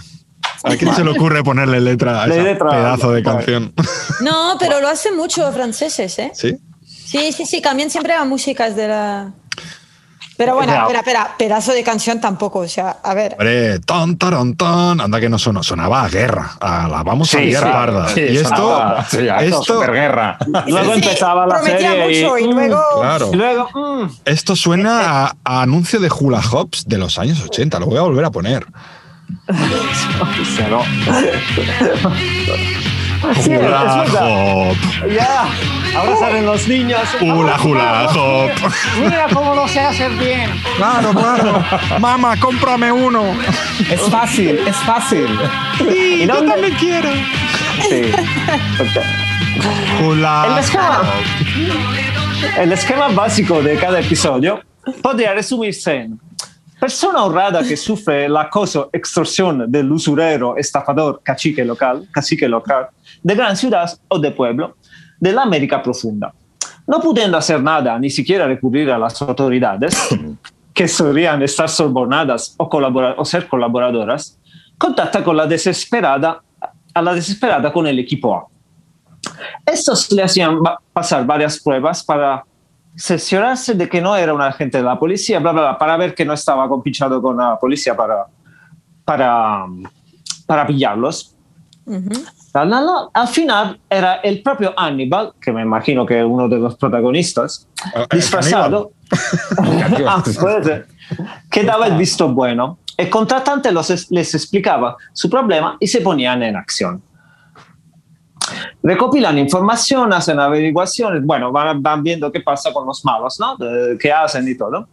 ¿A quién se le ocurre ponerle letra a ese pedazo de canción? No, pero lo hacen mucho los franceses, ¿eh? ¿Sí? Sí, sí, sí, cambian siempre las músicas de la. Pero bueno, espera, espera, pedazo de canción tampoco, o sea, a ver. Hombre, ton, taron, ton. Anda que no sonó, sonaba a guerra. A la vamos a Sí, liar sí, parda. Sí, y esto, sonaba- sí, a esto, superguerra. Luego Sí, empezaba la prometía serie mucho y, mm, luego. claro. y luego, mm, Esto suena a, a anuncio de hula hoops de los años 80. Lo voy a volver a poner. Sí, es Hula verdad. hop. Ya, ahora salen los niños. Hula hula hop. Mira cómo lo sé hacer bien. Claro, claro. Mamá, cómprame uno. Es fácil, es fácil. ¿Y Yo dónde? también quiero. Sí. El Hula esquema, el esquema básico de cada episodio podría resumirse en persona honrada que sufre el acoso, extorsión del usurero, estafador, cacique local, cacique local, de gran ciudad o de pueblo, de la América profunda. No pudiendo hacer nada, ni siquiera recurrir a las autoridades, que solían estar sobornadas o, o ser colaboradoras, contacta con la desesperada, a la desesperada con el equipo A. Estos le hacían pasar varias pruebas para cerciorarse de que no era un agente de la policía, bla, bla, bla, para ver que no estaba compinchado con la policía para, para, para pillarlos. La, la, la. Al final era el propio Hannibal, que me imagino que es uno de los protagonistas, Ah, disfrazado, Ah, ser. que daba el visto bueno. El contratante los les explicaba su problema y se ponían en acción. Recopilan información, hacen averiguaciones, bueno, van, van viendo qué pasa con los malos, ¿no? De- qué hacen y todo.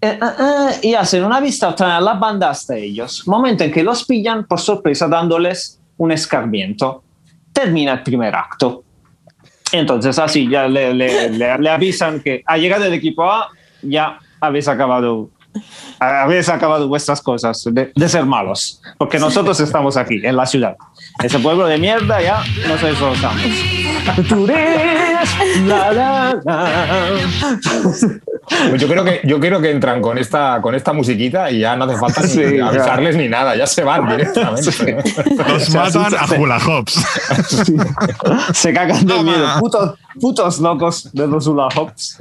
Eh, eh, eh, y hacen una vista, traen la banda hasta ellos. Momento en que los pillan por sorpresa dándoles un escarmiento. Termina el primer acto. Entonces así ya le, le- le- le avisan que ha llegado el equipo A, ya habéis acabado, habéis acabado vuestras cosas de, de ser malos, porque nosotros estamos aquí, en la ciudad. Ese pueblo de mierda ya nos esforzamos. Pues yo creo que yo creo que entran con esta con esta musiquita y ya no hace falta ni Sí, avisarles ni nada, ya se van directamente. Los matan a hula hoops. Se cagan de miedo. Putos, putos locos de los hula hoops.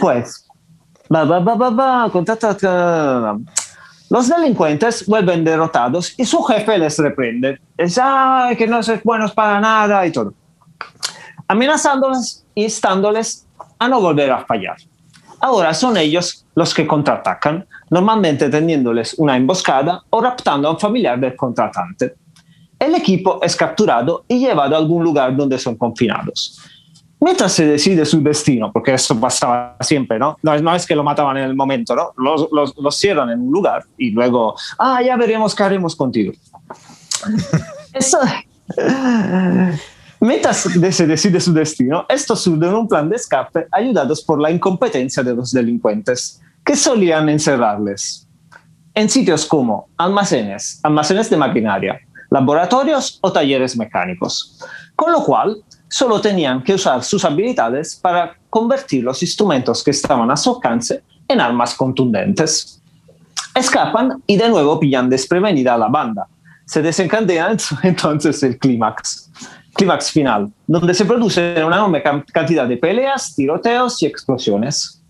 Pues, va, contacta- ta- Los delincuentes vuelven derrotados y su jefe les reprende. Es "Ay, que no sois buenos para nada y todo. Amenazándoles y instándoles a no volver a fallar. Ahora son ellos los que contraatacan, normalmente teniéndoles una emboscada o raptando a un familiar del contratante. El equipo es capturado y llevado a algún lugar donde son confinados. Mientras se decide su destino, porque eso pasaba siempre, ¿no? No, es- no es que lo mataban en el momento, ¿no? Los, los, los cierran en un lugar y luego, ah, ya veremos qué haremos contigo. Eso, Mientras se decide su destino, estos surden un plan de escape ayudados por la incompetencia de los delincuentes, que solían encerrarles en sitios como almacenes, almacenes de maquinaria, laboratorios o talleres mecánicos, con lo cual solo tenían que usar sus habilidades para convertir los instrumentos que estaban a su alcance en armas contundentes. Escapan y de nuevo pillan desprevenida a la banda. Se desencadena entonces el clímax, clímax final, donde se produce una enorme cantidad de peleas, tiroteos y explosiones.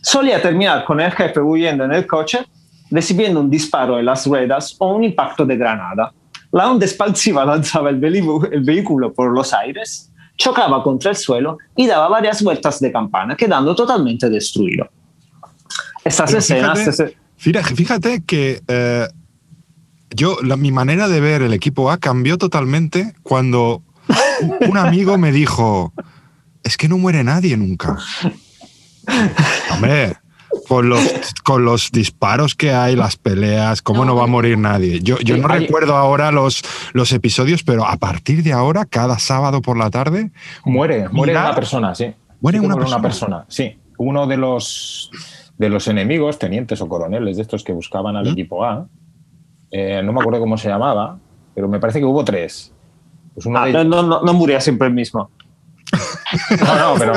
Solía terminar con el jefe huyendo en el coche, recibiendo un disparo en las ruedas o un impacto de granada. La onda expansiva lanzaba el, el vehículo por los aires, chocaba contra el suelo y daba varias vueltas de campana, quedando totalmente destruido. Estas Pero escenas... fíjate, se- fíjate, fíjate que eh, yo, la- mi manera de ver el equipo A cambió totalmente cuando un amigo me dijo, es que no muere nadie nunca. Hombre, con los, con los disparos que hay, las peleas, ¿cómo no, va a morir nadie? Yo, yo Sí, no hay- recuerdo ahora los, los episodios, pero a partir de ahora, cada sábado por la tarde, Muere, muere una persona, sí. Muere Sí que una muere persona. persona, sí. Uno de los, de los enemigos, tenientes o coroneles de estos que buscaban al ¿Mm? equipo A, eh, no me acuerdo cómo se llamaba, pero me parece que hubo tres. Pues uno Ah, de no, no, no, no murió siempre el mismo. No, no, pero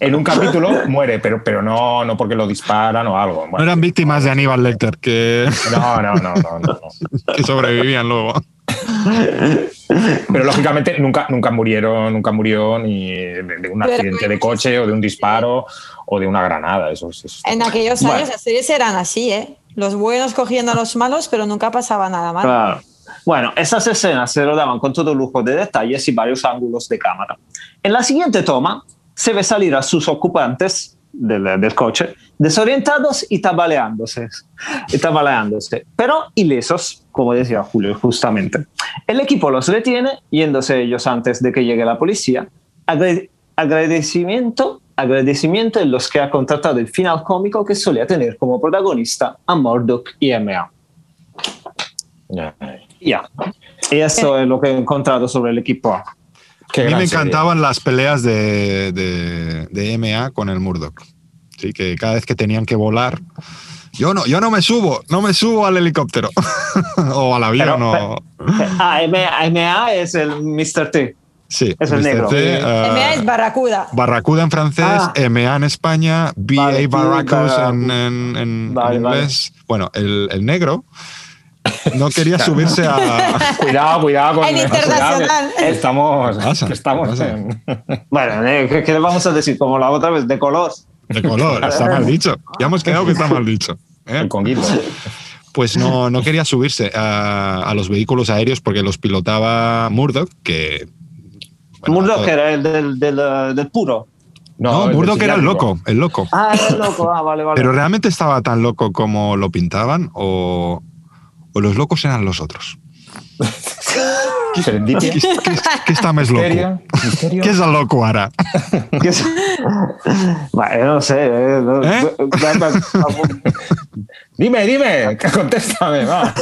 en un capítulo muere, pero, pero no, no porque lo disparan o algo. no eran víctimas de Aníbal Lecter que, no, no, no, no, no. que sobrevivían luego. Pero lógicamente nunca, nunca murieron, nunca murió ni de, de un Pero accidente de coche o de un disparo o de una granada. Eso, es- eso En aquellos Bueno. años las series eran así, ¿eh? Los buenos cogiendo a los malos, pero nunca pasaba nada mal. Claro. Bueno, estas escenas se rodaban con todo lujo de detalles y varios ángulos de cámara. En la siguiente toma se ve salir a sus ocupantes del, del coche desorientados y tambaleándose, y tambaleándose, pero ilesos, como decía Julio justamente. El equipo los retiene, yéndose ellos antes de que llegue la policía. Agradecimiento, agradecimiento en los que ha contratado el final cómico que solía tener como protagonista a Murdoch y MA. Ya. Ya. Y eso es lo que he encontrado sobre el equipo A. Qué A mí me serie. encantaban las peleas de, de, de MA con el Murdoch. Sí, que cada vez que tenían que volar. Yo no, yo no me subo, no me subo al helicóptero. o al avión. Pero- o- Ah, MA, MA es el Mr. T. sí, es el Mr. negro. T, eh, MA es Barracuda. Barracuda en francés, Ah. MA en España, BA Vale, tú, Barracus Barracu- en, en- en- Vale, en vale. inglés. Bueno, el, el negro no quería subirse a. Cuidado, cuidado con En internacional. cuidado, Estamos, ¿Qué pasa? que estamos ¿Qué pasa? en- Bueno, eh, ¿qué, qué le vamos a decir? Como la otra vez, de color. De color, está mal dicho. Ya hemos quedado que está mal dicho. ¿eh? el conguito. Pues no, no quería subirse a, a los vehículos aéreos porque los pilotaba Murdoch, que. bueno, Murdoch todo- era el del, del, del puro. No, el Murdoch era el loco, el loco. Ah, era el loco. Ah, vale, vale. Pero realmente estaba tan loco como lo pintaban o, o los locos eran los otros. ¿Qué, qué, qué está más loco? Misterio. Misterio. ¿Qué es el loco ahora? No sé. eh, no- ¿Eh? Dime, dime, contéstame. Va.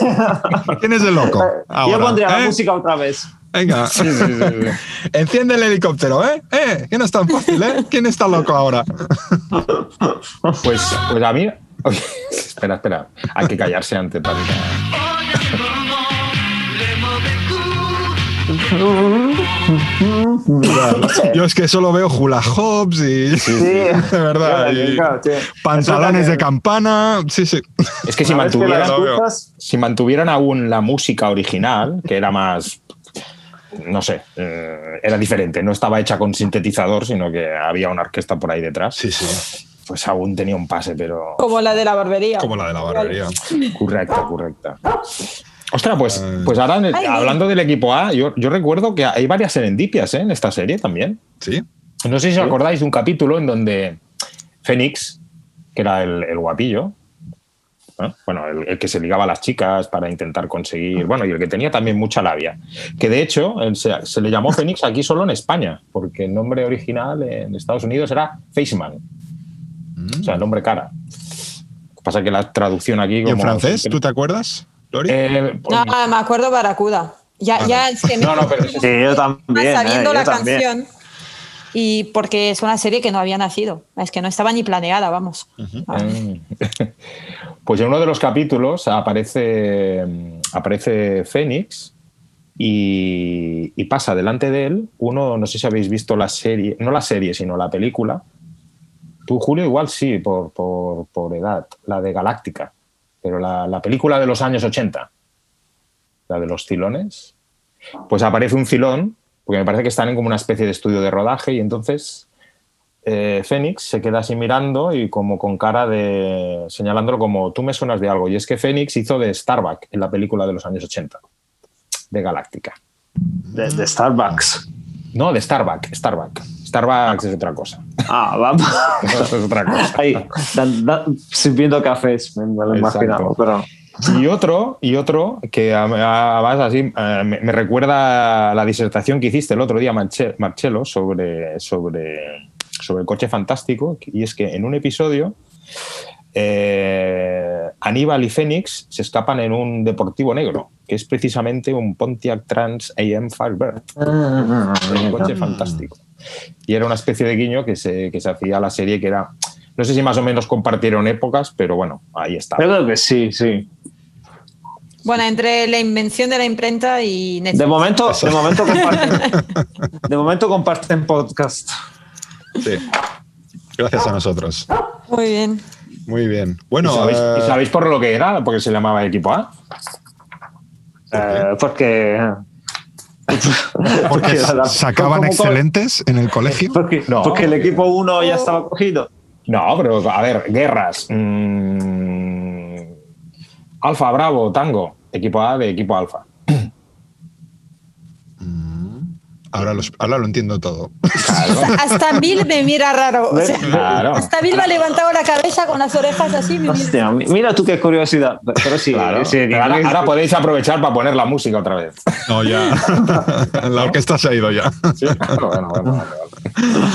¿Quién es el loco? Yo Ahora, pondría la ¿eh? música otra vez. Venga, Sí, sí, sí, enciende el helicóptero, ¿eh? ¿Eh? No es tan fácil, ¿eh? ¿Quién está loco ahora? Pues, pues a mí. Oye, espera, espera. Hay que callarse antes para. Yo es que solo veo hula hoops y. Sí, de verdad. y Claro, sí. pantalones de campana. Sí, sí. Es que si que mantuvieran, si mantuvieran aún la música original, que era más. No sé, eh, era diferente. No estaba hecha con sintetizador, sino que había una orquesta por ahí detrás. Sí, sí. Pues aún tenía un pase, pero. Como la de la barbería. Como la de la barbería. Correcta, correcta. Ostras, pues, Ay. pues ahora hablando del equipo A, yo, yo recuerdo que hay varias serendipias ¿eh? en esta serie también. Sí. No sé si os acordáis de un capítulo en donde Fénix, que era el, el guapillo, ¿no? bueno, el, el que se ligaba a las chicas para intentar conseguir, bueno, y el que tenía también mucha labia, que de hecho él se, se le llamó Fénix aquí solo en España, porque el nombre original en Estados Unidos era Faceman, o sea, el nombre cara. Lo que pasa que la traducción aquí... ¿Y en francés? siempre- ¿Tú te acuerdas, Lori? Eh, No, me acuerdo Barracuda. Ya, ya es que me- No, no, pero Sí, yo también. sabiendo eh, la también. canción. Y porque es una serie que no había nacido. Es que no estaba ni planeada, vamos. Ah. Pues en uno de los capítulos aparece, aparece Fénix y, y pasa delante de él uno, no sé si habéis visto la serie, no la serie, sino la película. Tú, Julio, igual sí, por, por, por edad, la de Galáctica. pero la, la película de los años 80, la de los cilones, pues aparece un cilón, porque me parece que están en como una especie de estudio de rodaje y entonces eh, Fénix se queda así mirando y como con cara de señalándolo como tú me suenas de algo. Y es que Fénix hizo de Starbuck en la película de los años 80, de Galáctica. De, de Starbucks. No, de Starbuck, Starbuck. Starbucks es otra cosa. Ah, vamos. Eso es otra cosa. Ahí, sirviendo cafés, me, lo imaginaba, pero... Y otro, y otro que además así eh, me, me recuerda a la disertación que hiciste el otro día, Marcelo, sobre, sobre, sobre el coche fantástico, y es que en un episodio eh, Aníbal y Fénix se escapan en un deportivo negro, que es precisamente un Pontiac Trans AM Firebird, un coche fantástico. Y era una especie de guiño que se, que se hacía a la serie, que era, no sé si más o menos compartieron épocas, pero bueno, ahí está. Yo creo que sí, sí. Bueno, entre la invención de la imprenta y Netflix. De momento, de momento comparten, de momento comparten podcast. Sí. Gracias a nosotros. Muy bien. Muy bien. ¿Y Bueno, sabéis, eh, y sabéis por lo que era? Porque se llamaba equipo A. Eh, porque. porque sacaban ¿cómo- cómo- excelentes en el colegio. Porque, No. porque el equipo 1 ya estaba cogido. No, pero a ver, guerras. mm, Alfa, Bravo, Tango. Equipo A de equipo Alfa. Ahora, los- ahora lo entiendo todo. Hasta, hasta Bill me mira raro. o sea, Claro. hasta Bill me ha levantado la cabeza con las orejas así. me mira. Hostia, mi- mira tú qué curiosidad. Pero sí, Claro. sí, Pero ahora, ahora podéis aprovechar para poner la música otra vez. No, ya. La orquesta se ha ido ya. Sí, claro, bueno, bueno, vale,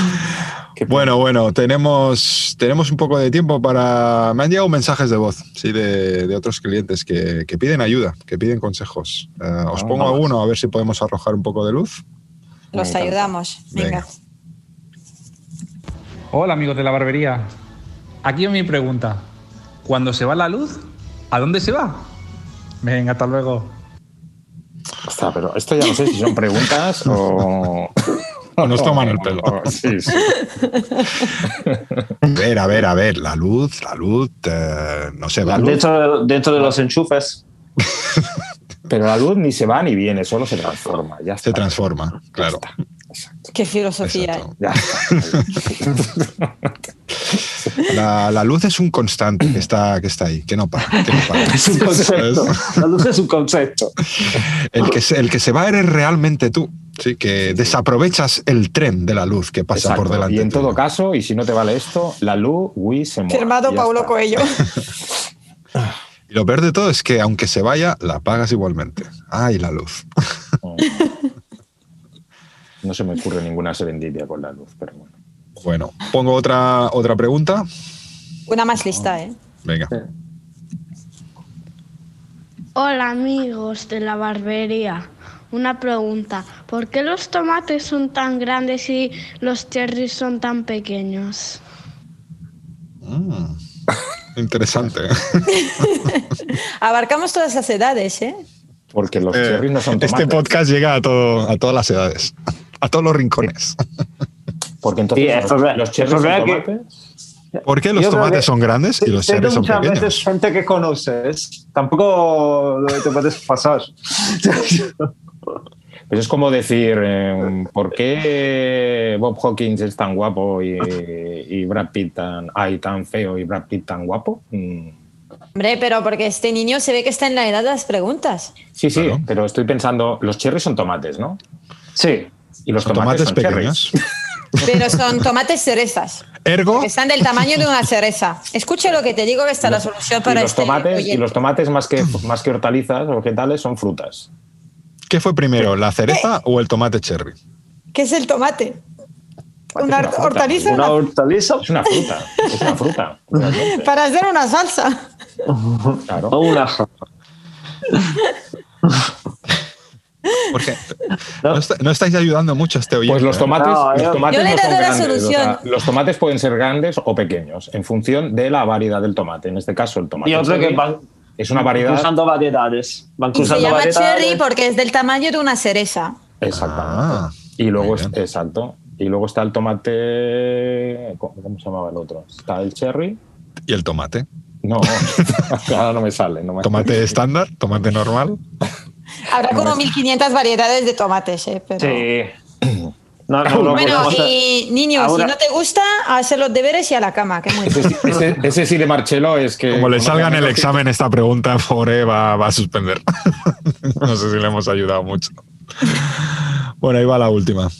Bueno, bueno, tenemos, tenemos un poco de tiempo para... Me han llegado mensajes de voz, sí, de, de otros clientes que, que piden ayuda, que piden consejos. Eh, os Ah, pongo alguno a ver si podemos arrojar un poco de luz. Los ayudamos. Venga. Venga. Hola amigos de la barbería. Aquí mi pregunta. Cuando se va la luz, ¿a dónde se va? Venga, hasta luego. Está, pero esto ya no sé si son preguntas o. O nos toman el pelo. sí, sí. A ver, a ver, a ver, la luz, la luz, eh, no se va. Dentro de, dentro de los enchufes. Pero la luz ni se va ni viene, solo se transforma. Ya está. Se transforma, claro. Exacto. Qué filosofía. Exacto. Ya está. La, la luz es un constante que está, que está ahí, que no para. que no para. Es un concepto. La luz es un concepto. El que, se, el que se va eres realmente tú. Sí, que desaprovechas el tren de la luz que pasa Exacto. por delante. Y en todo caso, y si no te vale esto, la luz, Wii se mueve. Firmado Paulo está. Coelho. Y lo peor de todo es que aunque se vaya, la pagas igualmente. Ay, la luz. No se me ocurre ninguna serendipia con la luz, pero bueno. Bueno, pongo otra, otra pregunta. Una más lista, ¿eh? Venga. Hola amigos de la barbería. Una pregunta. ¿Por qué los tomates son tan grandes y los cherries son tan pequeños? Mm, Interesante. Abarcamos todas las edades, ¿eh? Porque los Eh, cherries no son tomates. este podcast llega a, todo, a todas las edades, a todos los rincones. Porque entonces Sí, los, los cherries son que- tomates. ¿Por qué los tomates que son grandes y los cherries son muchas pequeños? veces gente que conoces, tampoco te puedes pasar. Pues es como decir, eh, ¿por qué Bob Hawkins es tan guapo y, y Brad Pitt tan, ay, tan feo y Brad Pitt tan guapo? Mm, Hombre, pero porque este niño se ve que está en la edad de las preguntas. Sí, sí, Claro. pero estoy pensando, los cherries son tomates, ¿no? Sí. Y los Son tomates, tomates son pequeños. cherries. Pero son tomates cerezas. Ergo, Que están del tamaño de una cereza. Escucha lo que te digo, que está la solución Y para los este tomates, y los tomates más que, más que hortalizas o vegetales son frutas. ¿Qué fue primero, la cereza o el tomate cherry? ¿Qué es el tomate? ¿Una una hortaliza? Una hortaliza Es una fruta, es una fruta. realmente. Para hacer una salsa. Claro. o un ajo. Porque no, está- no estáis ayudando mucho a este oyente. Pues los ¿eh? tomates, No, los yo- tomates Yo le he son dado la grandes. o solución. sea, los tomates pueden ser grandes o pequeños, en función de la variedad del tomate. En este caso, el tomate Y otro que es una variedad. cruzando variedades. Van Y se llama variedades. cherry porque es del tamaño de una cereza. Exactamente. Ah, y luego, es- exacto. Y luego está el tomate. ¿Cómo cómo se llamaba el otro? Está el cherry Y el tomate. No, ahora no me sale. No me Tomate estándar, tomate normal. Habrá como 1500 variedades de tomates, ¿eh? Pero... Sí. No, no, no Bueno, y niños, Ahora- si no te gusta, hacer los deberes y a la cama, que muy Ese, sí- ese- ese sí de Marcelo es que. Como le salga en a el examen esta pregunta, pobre va, va a suspender. no sé si le hemos ayudado mucho. Bueno, ahí va la última.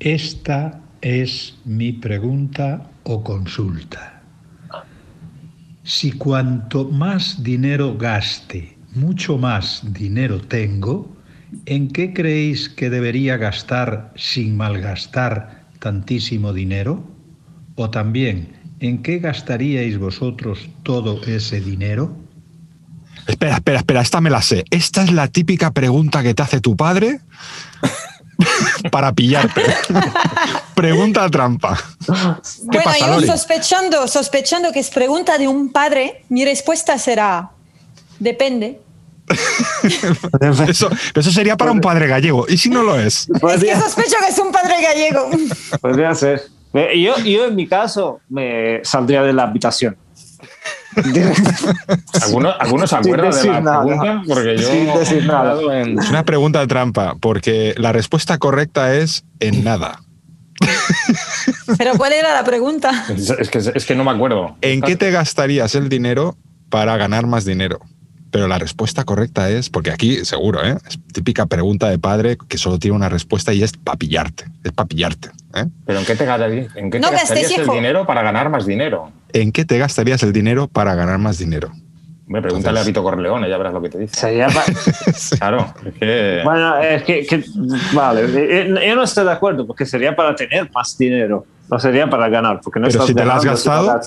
Esta es mi pregunta o consulta. Si cuanto más dinero gaste, mucho más dinero tengo, ¿en qué creéis que debería gastar sin malgastar tantísimo dinero? O también, ¿en qué gastaríais vosotros todo ese dinero? Espera, espera, espera, esta me la sé. Esta es la típica pregunta que te hace tu padre para pillarte. pregunta trampa. ¿Qué Bueno, pasa, yo Lori? sospechando, sospechando que es pregunta de un padre, mi respuesta será, depende. Eso, eso sería para un padre gallego. ¿Y si no lo es? Es que sospecho que es un padre gallego. podría ser. Yo, yo, en mi caso, me saldría de la habitación. ¿Alguno, alguno se acuerda de la nada. pregunta? Porque yo. Sin decir nada. en- Es una pregunta trampa, porque la respuesta correcta es en nada. Pero ¿cuál era la pregunta? Es, es que, es que no me acuerdo. ¿En qué te gastarías el dinero para ganar más dinero? Pero la respuesta correcta es, porque aquí seguro, ¿eh? es típica pregunta de padre que solo tiene una respuesta y es para pillarte. Es para pillarte. ¿eh? ¿Pero en qué te gastarías, en qué No gastarías el hijo. dinero para ganar más dinero? ¿En qué te gastarías el dinero para ganar más dinero? Me pregúntale Entonces- a Vito Corleone, ya verás lo que te dice. Sería Claro, es que. Bueno, es que, que- vale, eh, eh, yo no estoy de acuerdo porque sería para tener más dinero, no sería para ganar, porque no Pero estás si te lo has si gastado.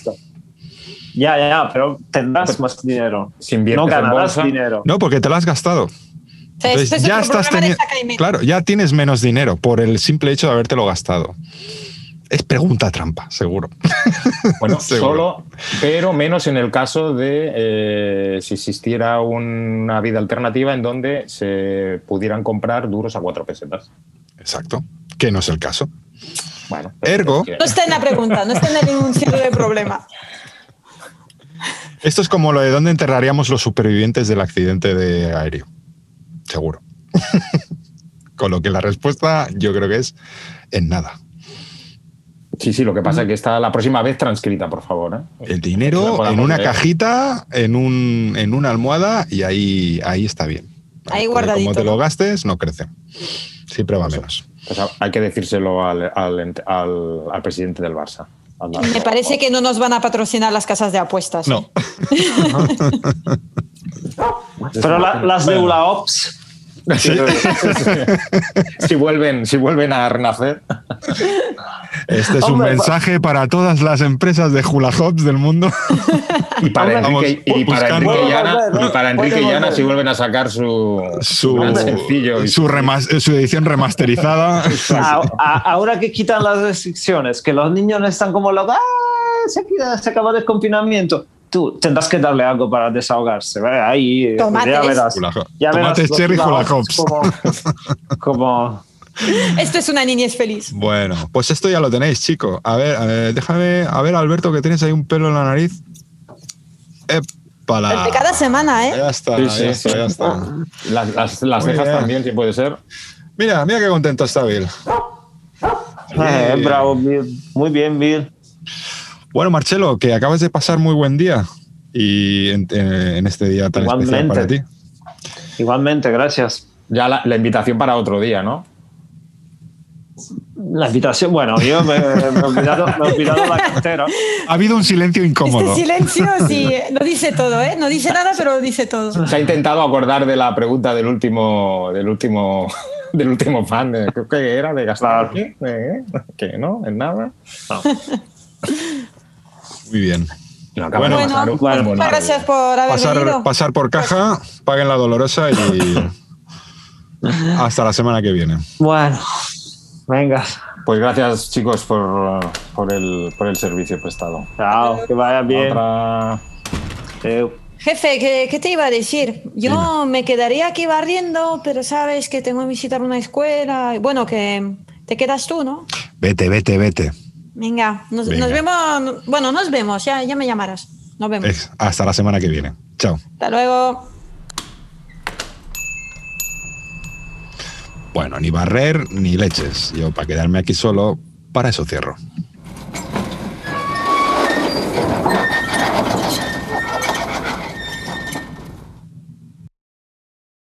Ya, ya, ya, pero tendrás más dinero. Si no ganarás bolsa- dinero. No, porque te lo has gastado. Sea, Entonces, este es ya estás teniendo. Claro, ya tienes menos dinero por el simple hecho de habértelo gastado. Es pregunta trampa, seguro. Bueno, Seguro. solo, pero menos en el caso de eh, si existiera una vida alternativa en donde se pudieran comprar duros a cuatro pesetas. Exacto. Que no es el caso. Bueno, Ergo- No está en la pregunta, no está en el enunciado de problema. Esto es como lo de dónde enterraríamos los supervivientes del accidente de aéreo. Seguro. Con lo que la respuesta yo creo que es en nada. Sí, sí, lo que pasa es que está la próxima vez transcrita, por favor. ¿eh? El dinero en una leer. cajita, en, un, en una almohada y ahí, ahí está bien. Ahí guardadito. Como te lo gastes, no crece. Siempre va menos. Pues hay que decírselo al, al- al- al presidente del Barça. Me parece que no nos van a patrocinar las casas de apuestas. ¿eh? No. Pero la- las de ULAOPS, si, vuelven, si vuelven a renacer. Este es un mensaje para todas las empresas de hula hoops del mundo. Y para Enrique, y para Enrique Llana, y para Enrique Llana si vuelven a sacar su, sencillo. y su, remas- su edición remasterizada. a- a- ahora que quitan las restricciones, que los niños no están como locos, ¡ah! se, quita- se acaba el confinamiento. Tú tendrás que darle algo para desahogarse. ¿vale? Ahí eh, Tomates. ya verás. Ya verás Tomates los cherry. Como, como Esto es una niñez feliz. Bueno, pues esto ya lo tenéis, chico. A ver, a ver, déjame, a ver, Alberto, que tienes ahí un pelo en la nariz. Épala. El de cada semana, ¿eh? Ya está, Sí, ya sí, está, sí. ya está. Las, las- las bien. también, si puede ser. Mira, mira qué contento está Bill. Eh, bravo, Bill. Muy bien, Bill. Bueno, Marcelo, que acabas de pasar muy buen día y en, en- en este día tan especial Igualmente. para ti. Igualmente, gracias. Ya la, la invitación para otro día, ¿no? La invitación, bueno, yo me, me he olvidado, me he olvidado la cartera. Ha habido un silencio incómodo. Este silencio sí, no dice todo, ¿eh? No dice nada, pero dice todo. Se ha intentado acordar de la pregunta del último, del último, del último fan. Creo que era de gastar. Claro. ¿qué? ¿Eh? Que no, en nada. Muy bien. Bueno, Bueno, pasar un- pues un muchas buen gracias por haber Pasar, venido. pasar por caja, paguen la dolorosa y hasta la semana que viene. Bueno, venga. Pues gracias, chicos, por, por, el, por el servicio prestado. Chao, que vaya bien. Otra- Eh, Jefe, ¿qué, qué te iba a decir? Yo me quedaría aquí barriendo, pero sabes que tengo que visitar una escuela. Bueno, que te quedas tú, ¿no? Vete, vete, vete. Venga, nos, Venga. nos vemos. Bueno, nos vemos, ya, ya me llamarás. Nos vemos. Es- hasta la semana que viene. Chao. Hasta luego. Bueno, ni barrer ni leches. Yo para quedarme aquí solo, para eso cierro.